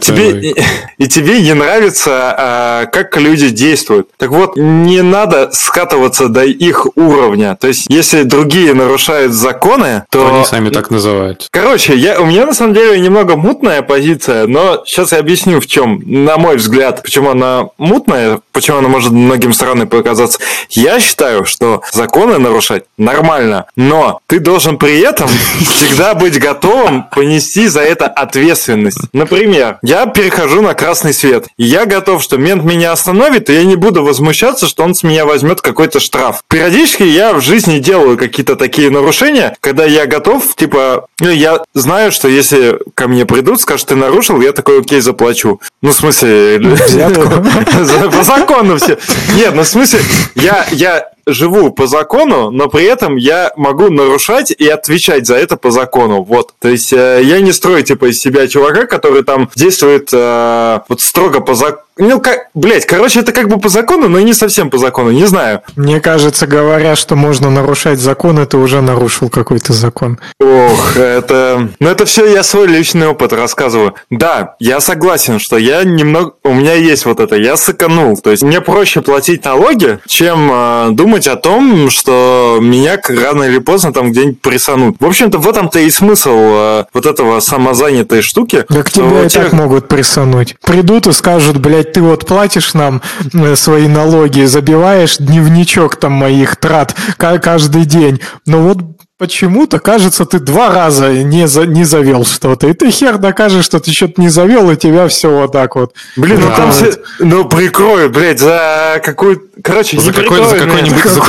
[SPEAKER 1] тебе, и тебе не нравится, а, как люди действуют. Так вот, не надо скатываться до их уровня. То есть, если другие нарушают законы,
[SPEAKER 3] То
[SPEAKER 1] то...
[SPEAKER 3] они сами так называют.
[SPEAKER 1] Короче, я, у меня на самом деле немного мутная позиция, но сейчас я объясню в чем, на мой взгляд, почему она мутная, почему она может многим странной показаться. Я считаю, что законы нарушать нормально, но ты должен при этом всегда быть готовым понести за это ответственность. Например, я перехожу на красный свет, я готов, что мент меня остановит, и я не буду возмущаться, что он с меня возьмет какой-то штраф. Периодически я в жизни делаю какие-то такие нарушения, когда я готов, типа, ну, я знаю, что если ко мне придут, скажут, ты нарушил, я такой, окей, заплачу. Ну, в смысле... За- По закону все. Нет, ну, в смысле, я, я живу по закону, но при этом я могу нарушать и отвечать за это по закону. Вот. То есть э, я не строю типа из себя чувака, который там действует э, вот строго по закону. Ну, как, блять, короче, это как бы по закону, но и не совсем по закону, не знаю.
[SPEAKER 2] Мне кажется, говоря, что можно нарушать законы, ты уже нарушил какой-то закон.
[SPEAKER 1] Ох, это... Ну, это все я свой личный опыт рассказываю. Да, я согласен, что я немного... У меня есть вот это, я сэкономил. То есть мне проще платить налоги, чем э, думать о том, что меня рано или поздно там где-нибудь прессанут. В общем-то, в этом-то и смысл э, вот этого самозанятой штуки.
[SPEAKER 2] Так
[SPEAKER 1] что
[SPEAKER 2] тебя и
[SPEAKER 1] те-
[SPEAKER 2] так могут прессануть. Придут и скажут, блядь, ты вот платишь нам э, свои налоги, забиваешь дневничок там моих трат ка- каждый день. Но вот почему-то, кажется, ты два раза не, за, не завел что-то. И ты хер докажешь, что ты что-то не завел, и тебя все вот так вот.
[SPEAKER 1] Блин, ну там все... Ну, прикроют, блядь, за какую... Короче,
[SPEAKER 3] За какой- какой-нибудь за-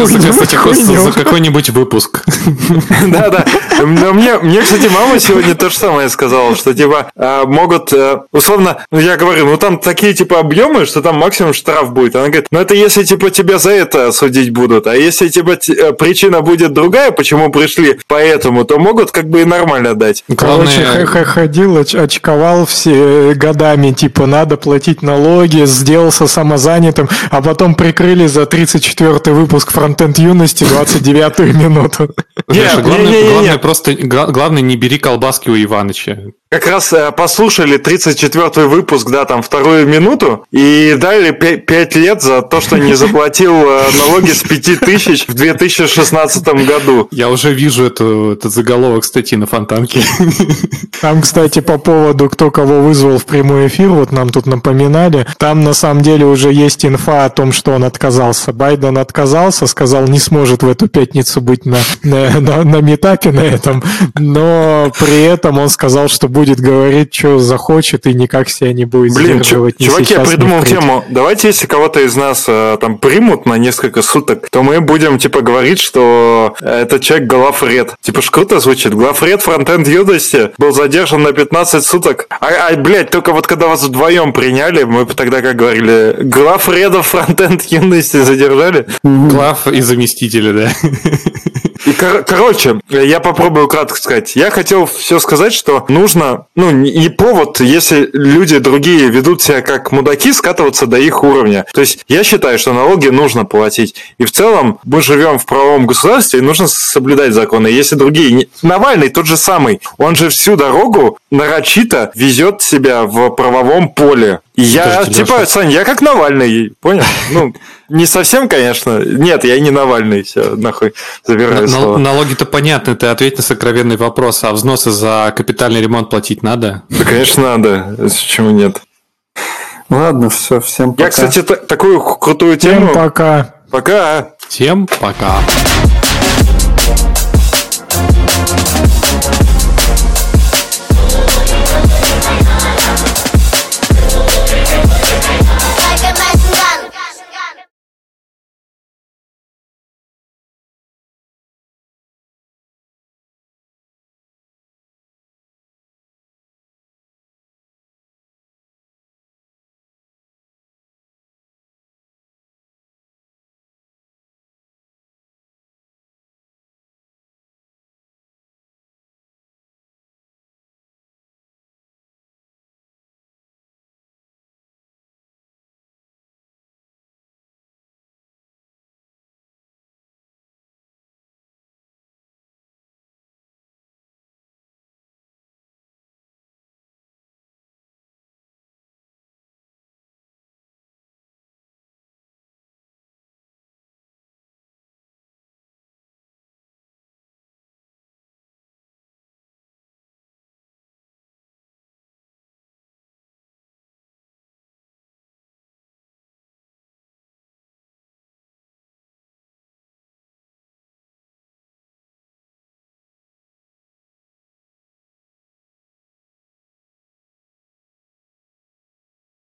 [SPEAKER 3] за- за- какой-нибудь выпуск.
[SPEAKER 1] Да, да. Но мне, мне, кстати, мама сегодня то же самое сказала, что типа а, могут, э, условно, ну я говорю, ну там такие типа объемы, что там максимум штраф будет. Она говорит, ну это если типа тебя за это судить будут, а если типа э, причина будет другая, почему пришли пришли поэтому, то могут как бы и нормально дать.
[SPEAKER 2] Короче,
[SPEAKER 3] Главное-
[SPEAKER 2] ходил, оч- очковал все годами, типа, надо платить налоги, сделался самозанятым, а потом прикрыли за 34-й выпуск «Фронтенд юности» 29-ю минуту.
[SPEAKER 3] Главное, просто, гла- главное, не бери колбаски у Иваныча.
[SPEAKER 1] Как раз э, послушали 34-й выпуск, да, там вторую минуту, и дали 5 лет за то, что не заплатил э, налоги с 5000 в 2016 году.
[SPEAKER 3] Я уже вижу эту, этот заголовок статьи на фонтанке.
[SPEAKER 2] Там, кстати, по поводу, кто кого вызвал в прямой эфир, вот нам тут напоминали, там на самом деле уже есть инфа о том, что он отказался. Байден отказался, сказал, не сможет в эту пятницу быть на, на, на, на метапе на этом, но при этом он сказал, что будет говорить, что захочет и никак себя не будет
[SPEAKER 1] Блин,
[SPEAKER 2] сдерживать
[SPEAKER 1] чуваки, я
[SPEAKER 2] сейчас, ни
[SPEAKER 1] придумал тему. Давайте, если кого-то из нас э, там примут на несколько суток, то мы будем, типа, говорить, что э, этот человек Глафред. Типа, ж круто звучит. Глафред фронтенд юности был задержан на 15 суток. А, а, блядь, только вот когда вас вдвоем приняли, мы бы тогда как говорили, Глафреда фронтенд юности задержали.
[SPEAKER 3] Глав и заместители, да.
[SPEAKER 1] И, кор- короче, я попробую кратко сказать. Я хотел все сказать, что нужно, ну, не повод, если люди другие ведут себя как мудаки, скатываться до их уровня. То есть я считаю, что налоги нужно платить. И в целом мы живем в правовом государстве, и нужно соблюдать законы. Если другие... не- Навальный тот же самый. Он же всю дорогу нарочито везет себя в правовом поле. И я,
[SPEAKER 3] Подождите,
[SPEAKER 1] типа,
[SPEAKER 3] Лёша.
[SPEAKER 1] Сань, я как Навальный, понял? Ну, не совсем, конечно. Нет, я не Навальный, все, нахуй, забираю
[SPEAKER 3] На-
[SPEAKER 1] слово.
[SPEAKER 3] Налоги-то понятны, ты ответь на сокровенный вопрос, а взносы за капитальный ремонт платить надо?
[SPEAKER 1] Да, конечно, надо. Почему нет?
[SPEAKER 4] Ладно, все, всем пока.
[SPEAKER 1] Я, кстати, та- такую крутую
[SPEAKER 2] Всем
[SPEAKER 1] тему.
[SPEAKER 2] пока.
[SPEAKER 1] Пока.
[SPEAKER 3] Всем пока.